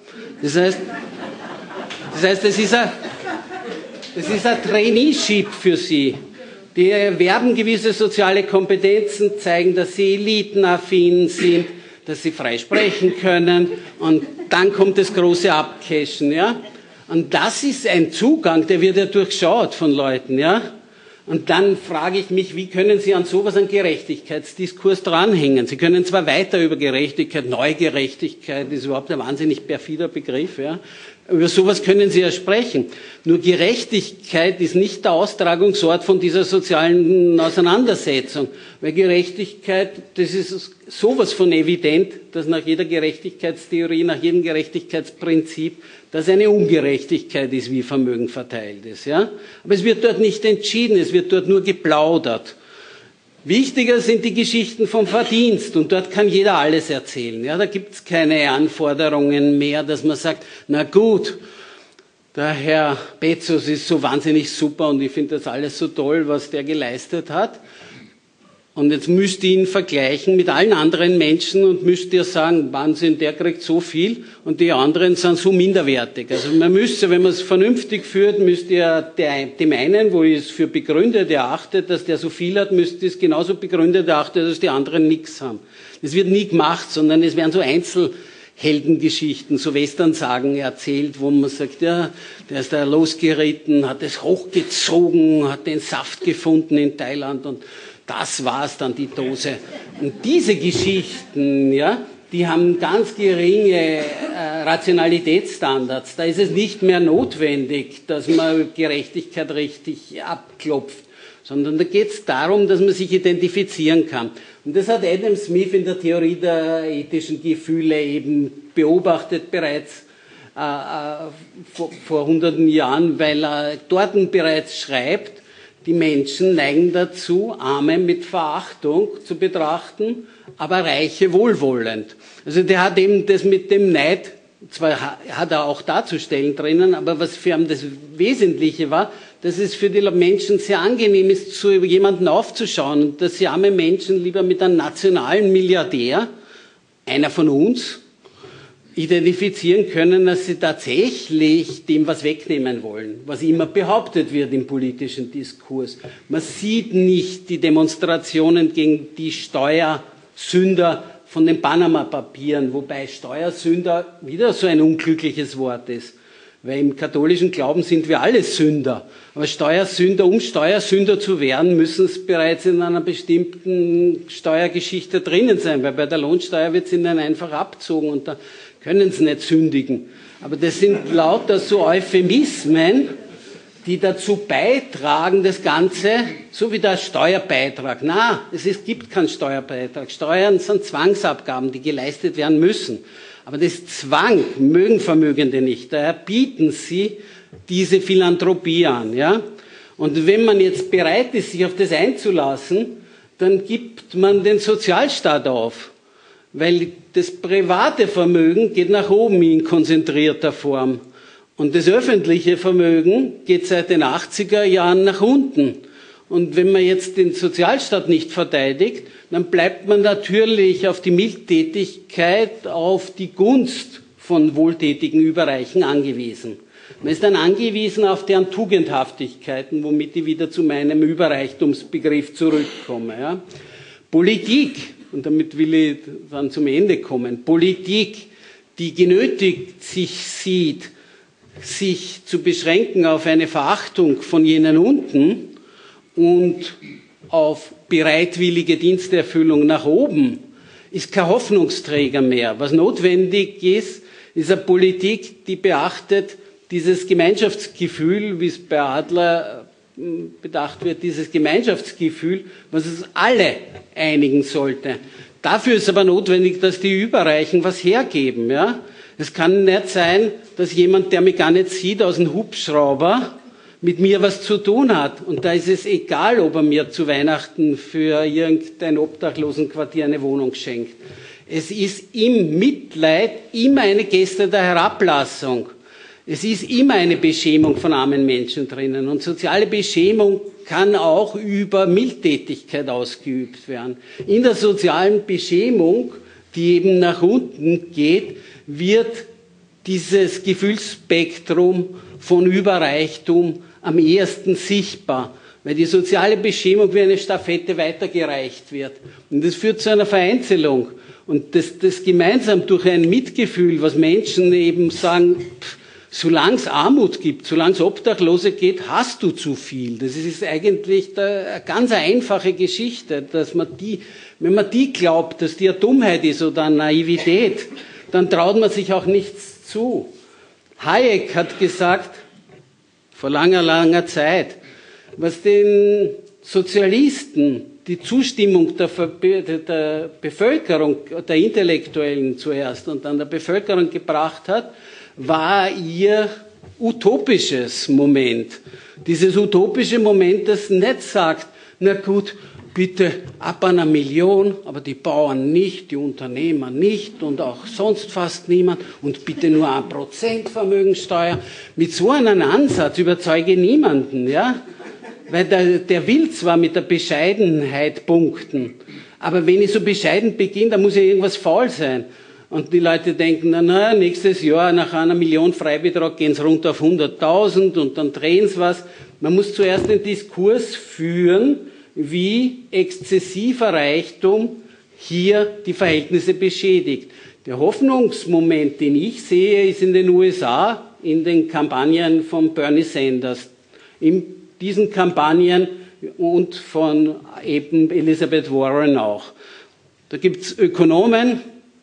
Das heißt, das heißt, es ist ein, das ist ein Traineeship für sie. Die erwerben gewisse soziale Kompetenzen, zeigen, dass sie elitenaffin sind, dass sie frei sprechen können und dann kommt das große Abcashen, ja. Und das ist ein Zugang, der wird ja durchschaut von Leuten, ja. Und dann frage ich mich, wie können Sie an sowas einen Gerechtigkeitsdiskurs dranhängen? Sie können zwar weiter über Gerechtigkeit, Neugerechtigkeit ist überhaupt ein wahnsinnig perfider Begriff, ja. Über sowas können Sie ja sprechen. Nur Gerechtigkeit ist nicht der Austragungsort von dieser sozialen Auseinandersetzung. Weil Gerechtigkeit, das ist sowas von evident, dass nach jeder Gerechtigkeitstheorie, nach jedem Gerechtigkeitsprinzip, dass eine Ungerechtigkeit ist, wie Vermögen verteilt ist. Ja? Aber es wird dort nicht entschieden, es wird dort nur geplaudert. Wichtiger sind die Geschichten vom Verdienst und dort kann jeder alles erzählen. Ja, da gibt es keine Anforderungen mehr, dass man sagt, na gut, der Herr Bezos ist so wahnsinnig super und ich finde das alles so toll, was der geleistet hat. Und jetzt müsst ihr ihn vergleichen mit allen anderen Menschen und müsst ihr sagen, Wahnsinn, der kriegt so viel und die anderen sind so minderwertig. Also man müsste, wenn man es vernünftig führt, müsst ihr dem einen, wo ich es für begründet erachte, dass der so viel hat, müsst ihr es genauso begründet erachten, dass die anderen nichts haben. Das wird nie gemacht, sondern es werden so Einzel Heldengeschichten, so Westernsagen erzählt, wo man sagt, ja, der ist da losgeritten, hat es hochgezogen, hat den Saft gefunden in Thailand und das war's dann die Dose. Und diese Geschichten, ja, die haben ganz geringe äh, Rationalitätsstandards. Da ist es nicht mehr notwendig, dass man Gerechtigkeit richtig abklopft, sondern da geht es darum, dass man sich identifizieren kann. Und das hat Adam Smith in der Theorie der ethischen Gefühle eben beobachtet bereits äh, äh vor, vor hunderten Jahren, weil er dort bereits schreibt, die Menschen neigen dazu, Arme mit Verachtung zu betrachten, aber Reiche wohlwollend. Also der hat eben das mit dem Neid, zwar hat er auch darzustellen drinnen, aber was für ihn das Wesentliche war, dass es für die Menschen sehr angenehm ist, zu jemandem aufzuschauen dass sie arme Menschen lieber mit einem nationalen Milliardär, einer von uns, identifizieren können, dass sie tatsächlich dem was wegnehmen wollen, was immer behauptet wird im politischen Diskurs. Man sieht nicht die Demonstrationen gegen die Steuersünder von den Panama-Papieren, wobei Steuersünder wieder so ein unglückliches Wort ist. Weil im katholischen Glauben sind wir alle Sünder. Aber Steuersünder, um Steuersünder zu werden, müssen es bereits in einer bestimmten Steuergeschichte drinnen sein, weil bei der Lohnsteuer wird es ihnen einfach abzogen und da können sie nicht sündigen. Aber das sind lauter so Euphemismen, die dazu beitragen, das Ganze, so wie der Steuerbeitrag. Na, es ist, gibt keinen Steuerbeitrag. Steuern sind Zwangsabgaben, die geleistet werden müssen. Aber das Zwang mögen Vermögende nicht. Daher bieten sie diese Philanthropie an. Ja? Und wenn man jetzt bereit ist, sich auf das einzulassen, dann gibt man den Sozialstaat auf. Weil das private Vermögen geht nach oben in konzentrierter Form. Und das öffentliche Vermögen geht seit den 80er Jahren nach unten. Und wenn man jetzt den Sozialstaat nicht verteidigt, dann bleibt man natürlich auf die Mildtätigkeit, auf die Gunst von wohltätigen Überreichen angewiesen. Man ist dann angewiesen auf deren Tugendhaftigkeiten, womit ich wieder zu meinem Überreichtumsbegriff zurückkomme. Ja. Politik, und damit will ich dann zum Ende kommen, Politik, die genötigt sich sieht, sich zu beschränken auf eine Verachtung von jenen unten und auf bereitwillige Diensterfüllung nach oben, ist kein Hoffnungsträger mehr. Was notwendig ist, ist eine Politik, die beachtet dieses Gemeinschaftsgefühl, wie es bei Adler bedacht wird, dieses Gemeinschaftsgefühl, was es alle einigen sollte. Dafür ist aber notwendig, dass die Überreichen was hergeben. Ja? Es kann nicht sein, dass jemand, der mich gar nicht sieht, aus dem Hubschrauber mit mir was zu tun hat. Und da ist es egal, ob er mir zu Weihnachten für irgendein Obdachlosenquartier eine Wohnung schenkt. Es ist im Mitleid immer eine Geste der Herablassung. Es ist immer eine Beschämung von armen Menschen drinnen. Und soziale Beschämung kann auch über Mildtätigkeit ausgeübt werden. In der sozialen Beschämung, die eben nach unten geht, wird dieses Gefühlsspektrum von Überreichtum am ehesten sichtbar, weil die soziale Beschämung wie eine Stafette weitergereicht wird. Und das führt zu einer Vereinzelung. Und das, das gemeinsam durch ein Mitgefühl, was Menschen eben sagen, solange es Armut gibt, solange es Obdachlose geht, hast du zu viel. Das ist eigentlich eine ganz einfache Geschichte, dass man die, wenn man die glaubt, dass die eine Dummheit ist oder eine Naivität, dann traut man sich auch nichts zu. Hayek hat gesagt, vor langer, langer Zeit, was den Sozialisten die Zustimmung der, der, Bevölkerung, der Intellektuellen zuerst und dann der Bevölkerung gebracht hat, war ihr utopisches Moment. Dieses utopische Moment, das nicht sagt, na gut, bitte ab einer Million, aber die Bauern nicht, die Unternehmer nicht und auch sonst fast niemand und bitte nur ein Prozent Vermögensteuer. Mit so einem Ansatz überzeuge niemanden, ja? Weil der, der will zwar mit der Bescheidenheit punkten, aber wenn ich so bescheiden beginne, dann muss ja irgendwas faul sein. Und die Leute denken, na, na nächstes Jahr nach einer Million Freibetrag gehen es runter auf 100.000 und dann drehen sie was. Man muss zuerst den Diskurs führen, wie exzessiver Reichtum hier die Verhältnisse beschädigt. Der Hoffnungsmoment, den ich sehe, ist in den USA, in den Kampagnen von Bernie Sanders. In diesen Kampagnen und von eben Elizabeth Warren auch. Da gibt es Ökonomen,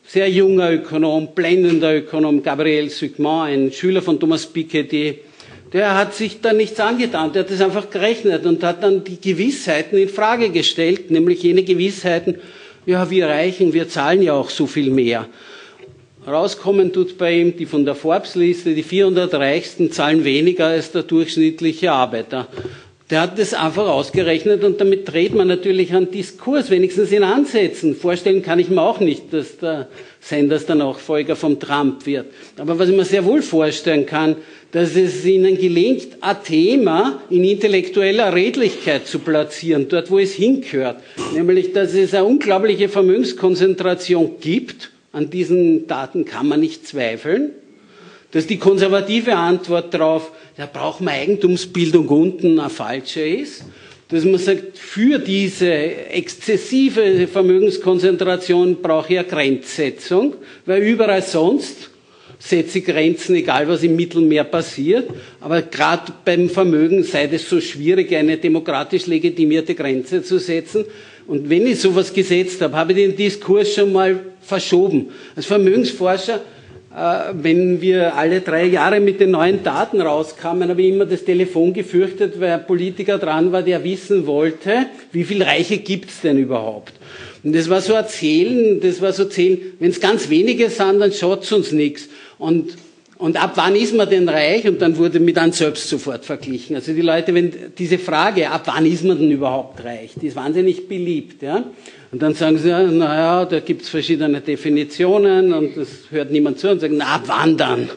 sehr junger Ökonom, blendender Ökonom, Gabriel Sucman, ein Schüler von Thomas Piketty, der hat sich da nichts angetan, der hat das einfach gerechnet und hat dann die Gewissheiten in Frage gestellt, nämlich jene Gewissheiten, ja, wir reichen, wir zahlen ja auch so viel mehr. Rauskommen tut bei ihm die von der Forbes-Liste, die 400 Reichsten zahlen weniger als der durchschnittliche Arbeiter. Der hat das einfach ausgerechnet und damit dreht man natürlich einen Diskurs, wenigstens in Ansätzen. Vorstellen kann ich mir auch nicht, dass der Sanders dann auch Folger vom Trump wird. Aber was ich mir sehr wohl vorstellen kann, dass es ihnen gelingt, ein Thema in intellektueller Redlichkeit zu platzieren, dort wo es hingehört. Nämlich, dass es eine unglaubliche Vermögenskonzentration gibt. An diesen Daten kann man nicht zweifeln. Dass die konservative Antwort darauf, da braucht man Eigentumsbildung unten, eine falsche ist. Dass man sagt, für diese exzessive Vermögenskonzentration brauche ich eine Grenzsetzung, weil überall sonst setze ich Grenzen, egal was im Mittelmeer passiert. Aber gerade beim Vermögen sei es so schwierig, eine demokratisch legitimierte Grenze zu setzen. Und wenn ich sowas gesetzt habe, habe ich den Diskurs schon mal verschoben. Als Vermögensforscher wenn wir alle drei Jahre mit den neuen Daten rauskamen, habe ich immer das Telefon gefürchtet, weil ein Politiker dran war, der wissen wollte, wie viele Reiche gibt es denn überhaupt. Und das war so erzählen, das war so zählen, wenn es ganz wenige sind, dann schaut es uns nichts. Und, und ab wann ist man denn reich? Und dann wurde mit einem selbst sofort verglichen. Also die Leute, wenn diese Frage, ab wann ist man denn überhaupt reich, die ist wahnsinnig beliebt. Ja? Und dann sagen sie, naja, da gibt es verschiedene Definitionen und das hört niemand zu und sagen, na, ab wann dann?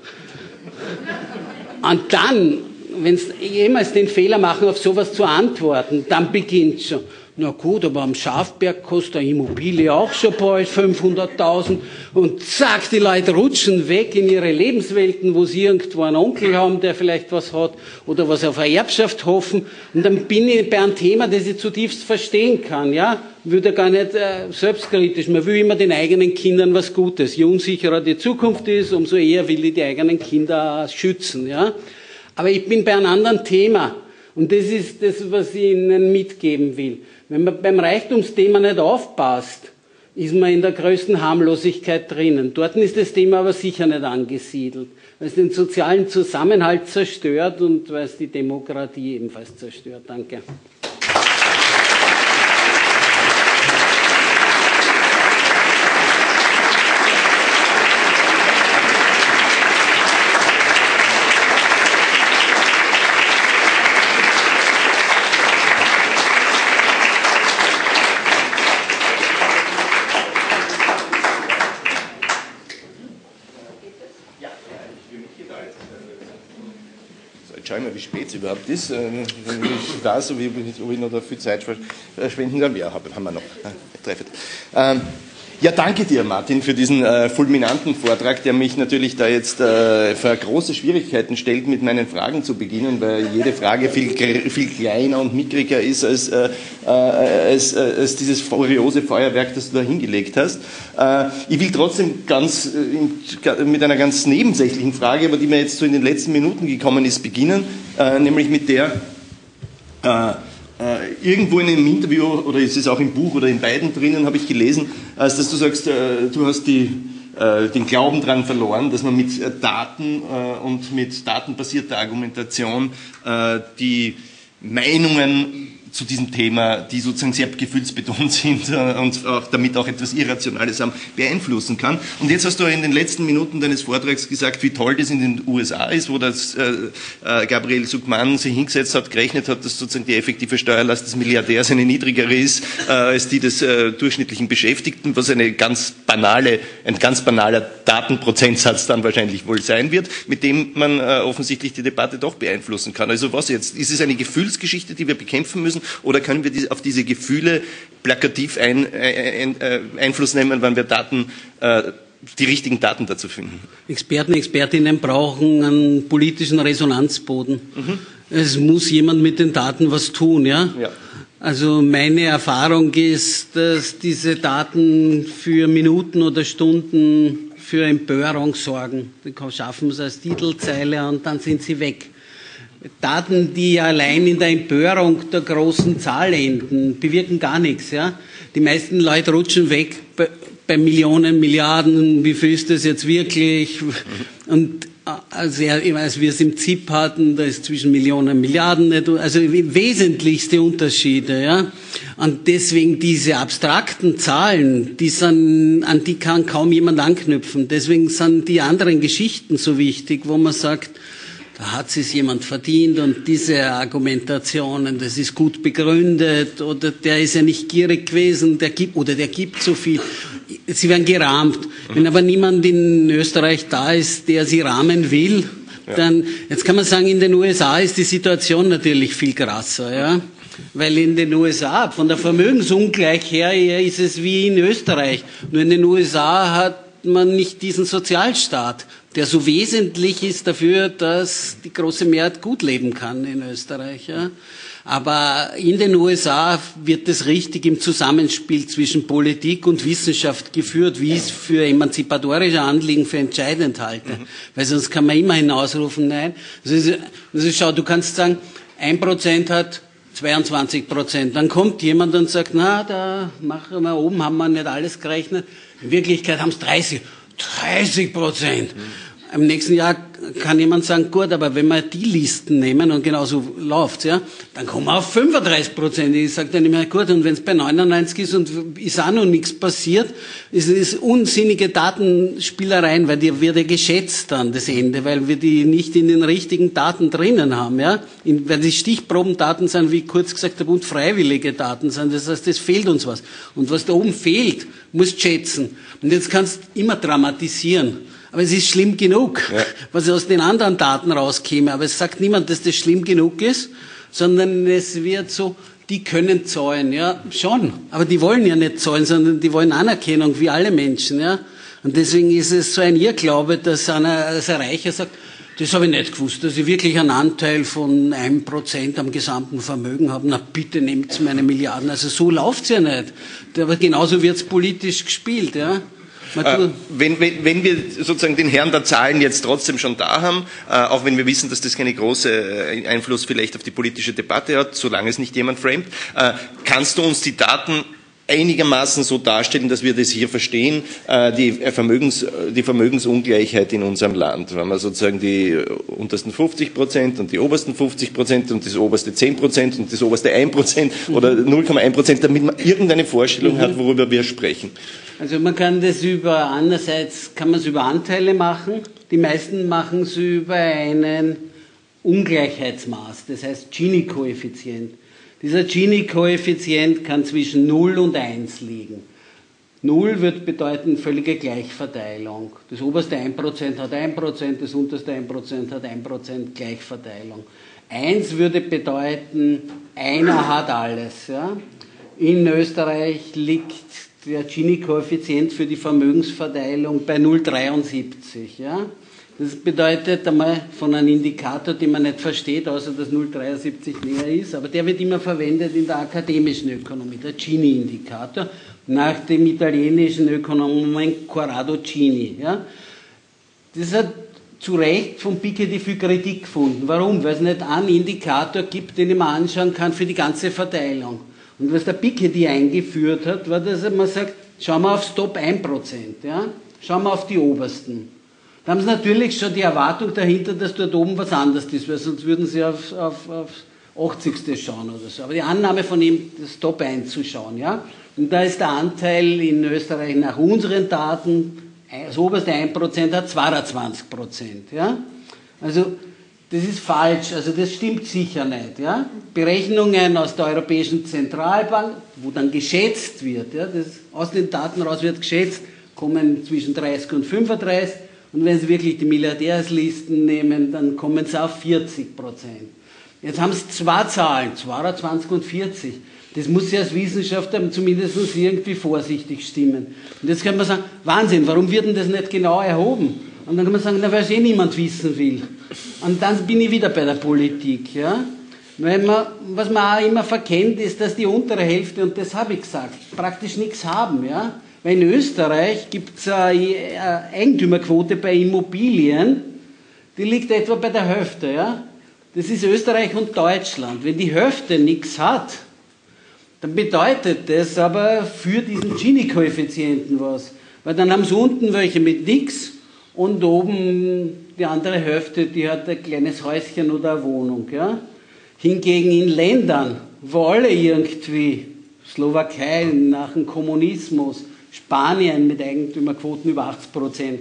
Und dann, wenn sie jemals den Fehler machen, auf sowas zu antworten, dann beginnt schon. Na gut, aber am Schafberg kostet eine Immobilie auch schon bald 500.000 und zack, die Leute rutschen weg in ihre Lebenswelten, wo sie irgendwo einen Onkel haben, der vielleicht was hat oder was auf eine Erbschaft hoffen und dann bin ich bei einem Thema, das ich zutiefst verstehen kann, ja, würde gar nicht äh, selbstkritisch, man will immer den eigenen Kindern was Gutes. Je unsicherer die Zukunft ist, umso eher will ich die eigenen Kinder schützen, ja. Aber ich bin bei einem anderen Thema und das ist das, was ich Ihnen mitgeben will. Wenn man beim Reichtumsthema nicht aufpasst, ist man in der größten Harmlosigkeit drinnen. Dort ist das Thema aber sicher nicht angesiedelt, weil es den sozialen Zusammenhalt zerstört und weil es die Demokratie ebenfalls zerstört. Danke. Schau ich mal, wie spät es überhaupt ist. Wenn ich ob ich, ob ich noch da viel Zeit verschwenden kann. Ja, haben wir noch. Treffend. Ähm, ja, danke dir, Martin, für diesen äh, fulminanten Vortrag, der mich natürlich da jetzt äh, vor große Schwierigkeiten stellt, mit meinen Fragen zu beginnen, weil jede Frage viel, viel kleiner und mickriger ist als, äh, äh als, äh, als dieses furiose Feuerwerk, das du da hingelegt hast. Äh, ich will trotzdem ganz, mit einer ganz nebensächlichen Frage, aber die mir jetzt so in den letzten Minuten gekommen ist, beginnen, nämlich mit der, irgendwo in einem Interview, oder ist es auch im Buch oder in beiden drinnen, habe ich gelesen, als dass du sagst, äh, du hast die, äh, den Glauben daran verloren, dass man mit äh, Daten und mit datenbasierter Argumentation die Meinungen zu diesem Thema, die sozusagen sehr gefühlsbetont sind äh, und auch damit auch etwas Irrationales haben, beeinflussen kann. Und jetzt hast du in den letzten Minuten deines Vortrags gesagt, wie toll das in den USA ist, wo das äh, äh, Gabriel Suckmann sich hingesetzt hat, gerechnet hat, dass sozusagen die effektive Steuerlast des Milliardärs eine niedrigere ist äh, als die des äh, durchschnittlichen Beschäftigten, was eine ganz banale, ein ganz banaler Datenprozentsatz dann wahrscheinlich wohl sein wird, mit dem man äh, offensichtlich die Debatte doch beeinflussen kann. Also was jetzt? Ist es eine Gefühlsgeschichte, die wir bekämpfen müssen? Oder können wir auf diese Gefühle plakativ ein, ein, äh, Einfluss nehmen, wenn wir Daten, äh, die richtigen Daten dazu finden? Experten, Expertinnen brauchen einen politischen Resonanzboden. Mhm. Es muss jemand mit den Daten was tun, ja? ja. Also meine Erfahrung ist, dass diese Daten für Minuten oder Stunden für Empörung sorgen. Dann schaffen sie als Titelzeile und dann sind sie weg. Daten, die allein in der Empörung der großen Zahl enden, bewirken gar nichts. Ja? Die meisten Leute rutschen weg bei, Millionen, Milliarden. Wie viel ist das jetzt wirklich? Und also als wir es im ZIP hatten, da ist zwischen Millionen und Milliarden nicht, also wesentlichste Unterschiede, ja. Und deswegen diese abstrakten Zahlen, die sind, an die kann kaum jemand anknüpfen. Deswegen sind die anderen Geschichten so wichtig, wo man sagt, hat es jemand verdient und diese Argumentationen, das ist gut begründet oder der ist ja nicht gierig gewesen, der gibt oder der gibt so viel. Sie werden gerahmt. Wenn aber niemand in Österreich da ist, der sie rahmen will, dann, jetzt kann man sagen, in den USA ist die Situation natürlich viel krasser, ja. Weil in den USA, von der Vermögensungleich her, ist es wie in Österreich. Nur in den USA hat man nicht diesen Sozialstaat der so wesentlich ist dafür, dass die große Mehrheit gut leben kann in Österreich. Ja. Aber in den USA wird es richtig im Zusammenspiel zwischen Politik und Wissenschaft geführt, wie ich es für emanzipatorische Anliegen für entscheidend halte. Mhm. Weil sonst kann man immer hinausrufen, nein. Also, also schau, du kannst sagen, ein Prozent hat 22 Prozent. Dann kommt jemand und sagt, na, da machen wir oben, haben wir nicht alles gerechnet. In Wirklichkeit haben es 30. 30 Prozent. Im nächsten Jahr kann jemand sagen, gut, aber wenn wir die Listen nehmen und genauso läuft's, ja, dann kommen wir auf 35 Prozent. Ich sage dann immer, gut, und wenn es bei 99 ist und ist auch noch nichts passiert, ist es unsinnige Datenspielereien, weil die wird ja geschätzt dann, das Ende, weil wir die nicht in den richtigen Daten drinnen haben, ja. In, weil die Stichprobendaten sind, wie kurz gesagt der Bund, freiwillige Daten sind. Das heißt, es fehlt uns was. Und was da oben fehlt, musst schätzen. Und jetzt kannst du immer dramatisieren. Aber es ist schlimm genug, ja. was aus den anderen Daten rauskäme. Aber es sagt niemand, dass das schlimm genug ist, sondern es wird so, die können zahlen, ja, schon. Aber die wollen ja nicht zahlen, sondern die wollen Anerkennung, wie alle Menschen, ja. Und deswegen ist es so ein Irrglaube, dass einer, als ein Reicher sagt, das habe ich nicht gewusst, dass ich wirklich einen Anteil von einem Prozent am gesamten Vermögen habe. Na bitte nehmt meine Milliarden. Also so läuft's ja nicht. Aber genauso wird's politisch gespielt, ja. Äh, wenn, wenn, wenn wir sozusagen den Herrn der Zahlen jetzt trotzdem schon da haben, äh, auch wenn wir wissen, dass das keinen großen äh, Einfluss vielleicht auf die politische Debatte hat, solange es nicht jemand framet, äh, kannst du uns die Daten einigermaßen so darstellen, dass wir das hier verstehen, äh, die, Vermögens, die Vermögensungleichheit in unserem Land. Wenn man sozusagen die untersten 50 Prozent und die obersten 50 Prozent und das oberste 10 Prozent und das oberste 1 Prozent oder 0,1 Prozent, damit man irgendeine Vorstellung mhm. hat, worüber wir sprechen. Also man kann das über, andererseits kann man es über Anteile machen. Die meisten machen es über einen Ungleichheitsmaß, das heißt Gini-Koeffizient. Dieser Gini-Koeffizient kann zwischen 0 und 1 liegen. 0 wird bedeuten völlige Gleichverteilung. Das oberste 1% hat 1%, das unterste 1% hat 1% Gleichverteilung. 1 würde bedeuten, einer hat alles. Ja? In Österreich liegt der Gini-Koeffizient für die Vermögensverteilung bei 0,73. Ja? Das bedeutet einmal von einem Indikator, den man nicht versteht, außer dass 0,73 näher ist, aber der wird immer verwendet in der akademischen Ökonomie, der Gini-Indikator, nach dem italienischen Ökonomen Corrado Gini. Ja? Das hat zu Recht von Piketty viel Kritik gefunden. Warum? Weil es nicht einen Indikator gibt, den man anschauen kann für die ganze Verteilung. Und was der Piketty eingeführt hat, war, dass man sagt, schauen wir aufs Top 1%, ja? schauen wir auf die obersten. Da haben sie natürlich schon die Erwartung dahinter, dass dort oben was anderes ist, weil sonst würden sie auf, auf, aufs 80. schauen oder so. Aber die Annahme von ihm, das Top 1 zu schauen, ja. Und da ist der Anteil in Österreich nach unseren Daten, das oberste 1% hat 22%, ja. Also, das ist falsch, also das stimmt sicher nicht. Ja? Berechnungen aus der Europäischen Zentralbank, wo dann geschätzt wird, ja, das, aus den Daten raus wird geschätzt, kommen zwischen 30 und 35 und wenn Sie wirklich die Milliardärslisten nehmen, dann kommen Sie auf 40 Prozent. Jetzt haben Sie zwei Zahlen, 22 und 40. Das muss ja als Wissenschaftler zumindest irgendwie vorsichtig stimmen. Und jetzt kann man sagen, Wahnsinn, warum wird denn das nicht genau erhoben? Und dann kann man sagen, na, weil es eh niemand wissen will. Und dann bin ich wieder bei der Politik. Ja? Weil man, was man auch immer verkennt, ist, dass die untere Hälfte, und das habe ich gesagt, praktisch nichts haben. Ja? Weil in Österreich gibt es eine Eigentümerquote bei Immobilien, die liegt etwa bei der Hälfte. Ja? Das ist Österreich und Deutschland. Wenn die Hälfte nichts hat, dann bedeutet das aber für diesen Gini-Koeffizienten was. Weil dann haben sie unten welche mit nichts und oben die andere Hälfte, die hat ein kleines Häuschen oder eine Wohnung. Ja? Hingegen in Ländern, wo alle irgendwie, Slowakei nach dem Kommunismus, Spanien mit Eigentümerquoten über 80 Prozent,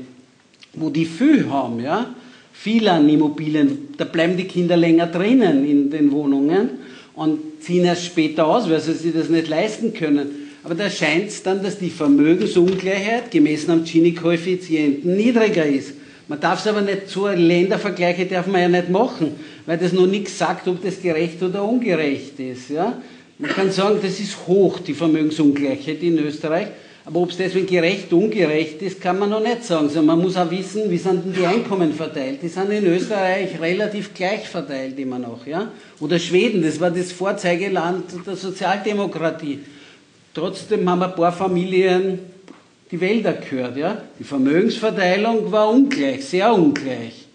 wo die viel haben, ja, viel an Immobilien, da bleiben die Kinder länger drinnen in den Wohnungen und ziehen erst später aus, weil sie sich das nicht leisten können. Aber da scheint es dann, dass die Vermögensungleichheit gemessen am Gini-Koeffizienten niedriger ist. Man darf es aber nicht so, Ländervergleiche darf man ja nicht machen, weil das noch nichts sagt, ob das gerecht oder ungerecht ist. Ja? Man kann sagen, das ist hoch, die Vermögensungleichheit in Österreich. Aber ob es deswegen gerecht oder ungerecht ist, kann man noch nicht sagen. Also man muss auch wissen, wie sind denn die Einkommen verteilt. Die sind in Österreich relativ gleich verteilt immer noch. Ja? Oder Schweden, das war das Vorzeigeland der Sozialdemokratie. Trotzdem haben ein paar Familien die Wälder gehört. Ja? Die Vermögensverteilung war ungleich, sehr ungleich.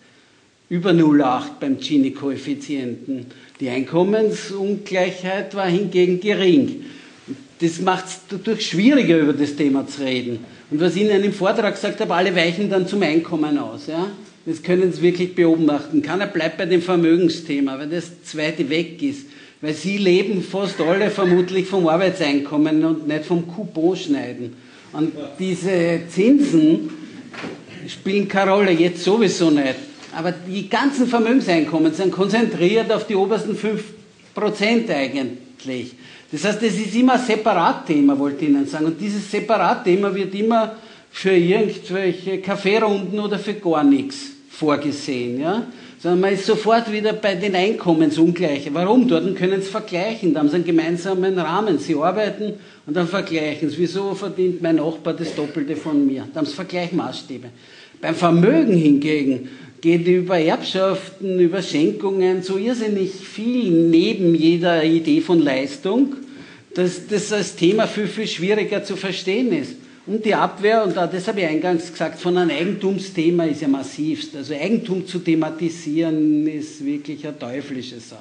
Über 0,8 beim Gini-Koeffizienten. Die Einkommensungleichheit war hingegen gering das macht es dadurch schwieriger, über das Thema zu reden. Und was ich Ihnen im Vortrag gesagt habe, alle weichen dann zum Einkommen aus. Ja? Das können Sie wirklich beobachten. Keiner bleibt bei dem Vermögensthema, weil das zweite weg ist. Weil Sie leben fast alle vermutlich vom Arbeitseinkommen und nicht vom Coupon schneiden. Und diese Zinsen spielen keine Rolle, jetzt sowieso nicht. Aber die ganzen Vermögenseinkommen sind konzentriert auf die obersten 5% eigentlich. Das heißt, das ist immer ein Separatthema, wollte ich Ihnen sagen. Und dieses Separatthema wird immer für irgendwelche Kaffeerunden oder für gar nichts vorgesehen. Ja? Sondern man ist sofort wieder bei den Einkommensungleichen. Warum? Dort können Sie vergleichen. Da haben Sie einen gemeinsamen Rahmen. Sie arbeiten und dann vergleichen Sie. Wieso verdient mein Nachbar das Doppelte von mir? Da haben Sie Vergleichmaßstäbe. Beim Vermögen hingegen geht über Erbschaften, über Schenkungen so irrsinnig viel neben jeder Idee von Leistung, dass das als Thema viel, viel schwieriger zu verstehen ist. Und die Abwehr, und das habe ich eingangs gesagt, von einem Eigentumsthema ist ja massivst. Also Eigentum zu thematisieren ist wirklich eine teuflische Sache.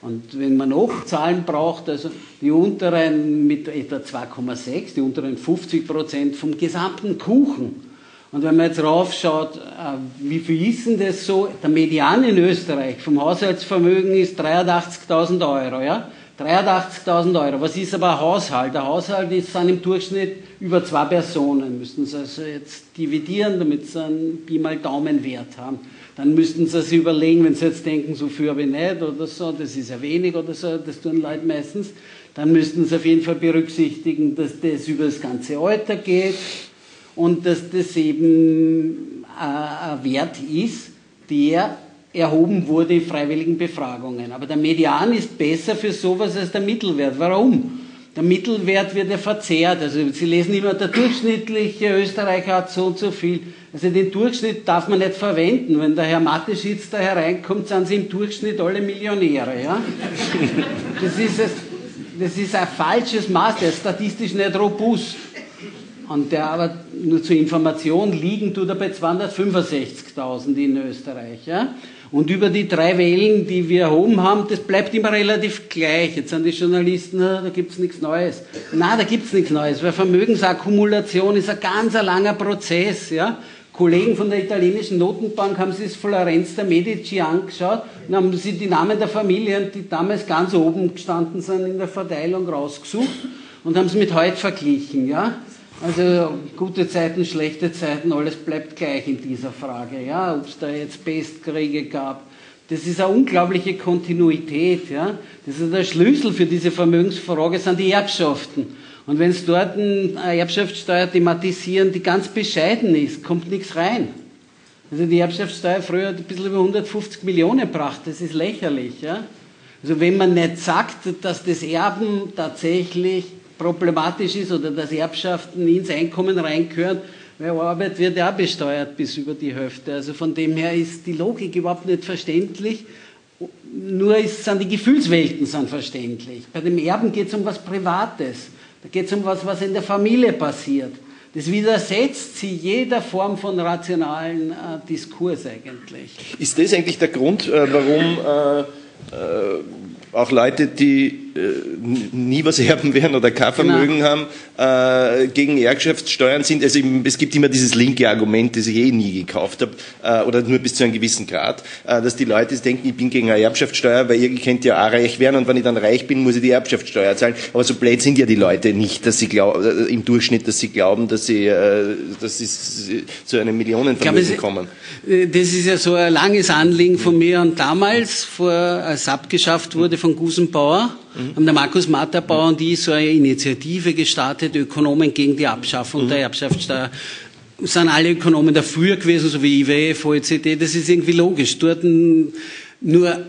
Und wenn man noch Zahlen braucht, also die unteren mit etwa 2,6, die unteren 50 Prozent vom gesamten Kuchen, und wenn man jetzt raufschaut, äh, wie viel ist denn das so? Der Median in Österreich vom Haushaltsvermögen ist 83.000 Euro. Ja? 83.000 Euro. Was ist aber ein Haushalt? Der Haushalt ist dann im Durchschnitt über zwei Personen. Müssen Sie also jetzt dividieren, damit Sie einen Pi mal Daumenwert haben. Dann müssten Sie sich überlegen, wenn Sie jetzt denken, so viel habe ich nicht oder so, das ist ja wenig oder so, das tun Leute meistens, dann müssten Sie auf jeden Fall berücksichtigen, dass das über das ganze Alter geht, und dass das eben äh, ein Wert ist, der erhoben wurde in freiwilligen Befragungen. Aber der Median ist besser für sowas als der Mittelwert. Warum? Der Mittelwert wird ja verzerrt. Also Sie lesen immer, der durchschnittliche Österreicher hat so und so viel. Also den Durchschnitt darf man nicht verwenden. Wenn der Herr Mateschitz da hereinkommt, sind sie im Durchschnitt alle Millionäre. Ja? Das, ist, das ist ein falsches Maß, der ist statistisch nicht robust. Und der aber nur zur Information liegen tut er bei 265.000 in Österreich. Ja? Und über die drei Wellen, die wir erhoben haben, das bleibt immer relativ gleich. Jetzt sind die Journalisten, na, da gibt's nichts Neues. Na, da gibt's nichts Neues, weil Vermögensakkumulation ist ein ganz langer Prozess. Ja? Kollegen von der italienischen Notenbank haben sich das Florenz der Medici angeschaut und haben sich die Namen der Familien, die damals ganz oben gestanden sind in der Verteilung, rausgesucht und haben es mit heute verglichen. Ja? Also gute Zeiten, schlechte Zeiten, alles bleibt gleich in dieser Frage. Ja, ob es da jetzt Pestkriege gab, das ist eine unglaubliche Kontinuität. Ja, das ist der Schlüssel für diese Vermögensfrage sind die Erbschaften. Und wenn es dort eine Erbschaftssteuer thematisieren, die ganz bescheiden ist, kommt nichts rein. Also die Erbschaftssteuer früher hat ein bisschen über 150 Millionen gebracht. Das ist lächerlich. Ja? Also wenn man nicht sagt, dass das Erben tatsächlich problematisch ist oder dass Erbschaften ins Einkommen reingehören, weil Arbeit wird ja besteuert bis über die Hälfte. Also von dem her ist die Logik überhaupt nicht verständlich. Nur ist, sind die Gefühlswelten sind verständlich. Bei dem Erben geht es um was Privates. Da geht es um was, was in der Familie passiert. Das widersetzt sie jeder Form von rationalen äh, Diskurs eigentlich. Ist das eigentlich der Grund, äh, warum äh, äh auch Leute, die nie was erben werden oder kein genau. Vermögen genau. haben, äh, gegen Erbschaftssteuern sind. Also es gibt immer dieses linke Argument, das ich eh nie gekauft habe, äh, oder nur bis zu einem gewissen Grad, äh, dass die Leute denken, ich bin gegen eine Erbschaftssteuer, weil ihr könnt ja auch reich werden und wenn ich dann reich bin, muss ich die Erbschaftssteuer zahlen. Aber so blöd sind ja die Leute nicht, dass sie glaub, äh, im Durchschnitt, dass sie glauben, dass sie, äh, dass sie zu einem Millionenvermögen glaube, kommen. Das ist ja so ein langes Anliegen von mir und damals, vor, als abgeschafft wurde von Gusenbauer, mhm. haben der Markus Matterbauer und ich so eine Initiative gestartet, Ökonomen gegen die Abschaffung mhm. der Erbschaftssteuer sind alle Ökonomen dafür gewesen, so wie IWF, OECD, das ist irgendwie logisch. Dort nur,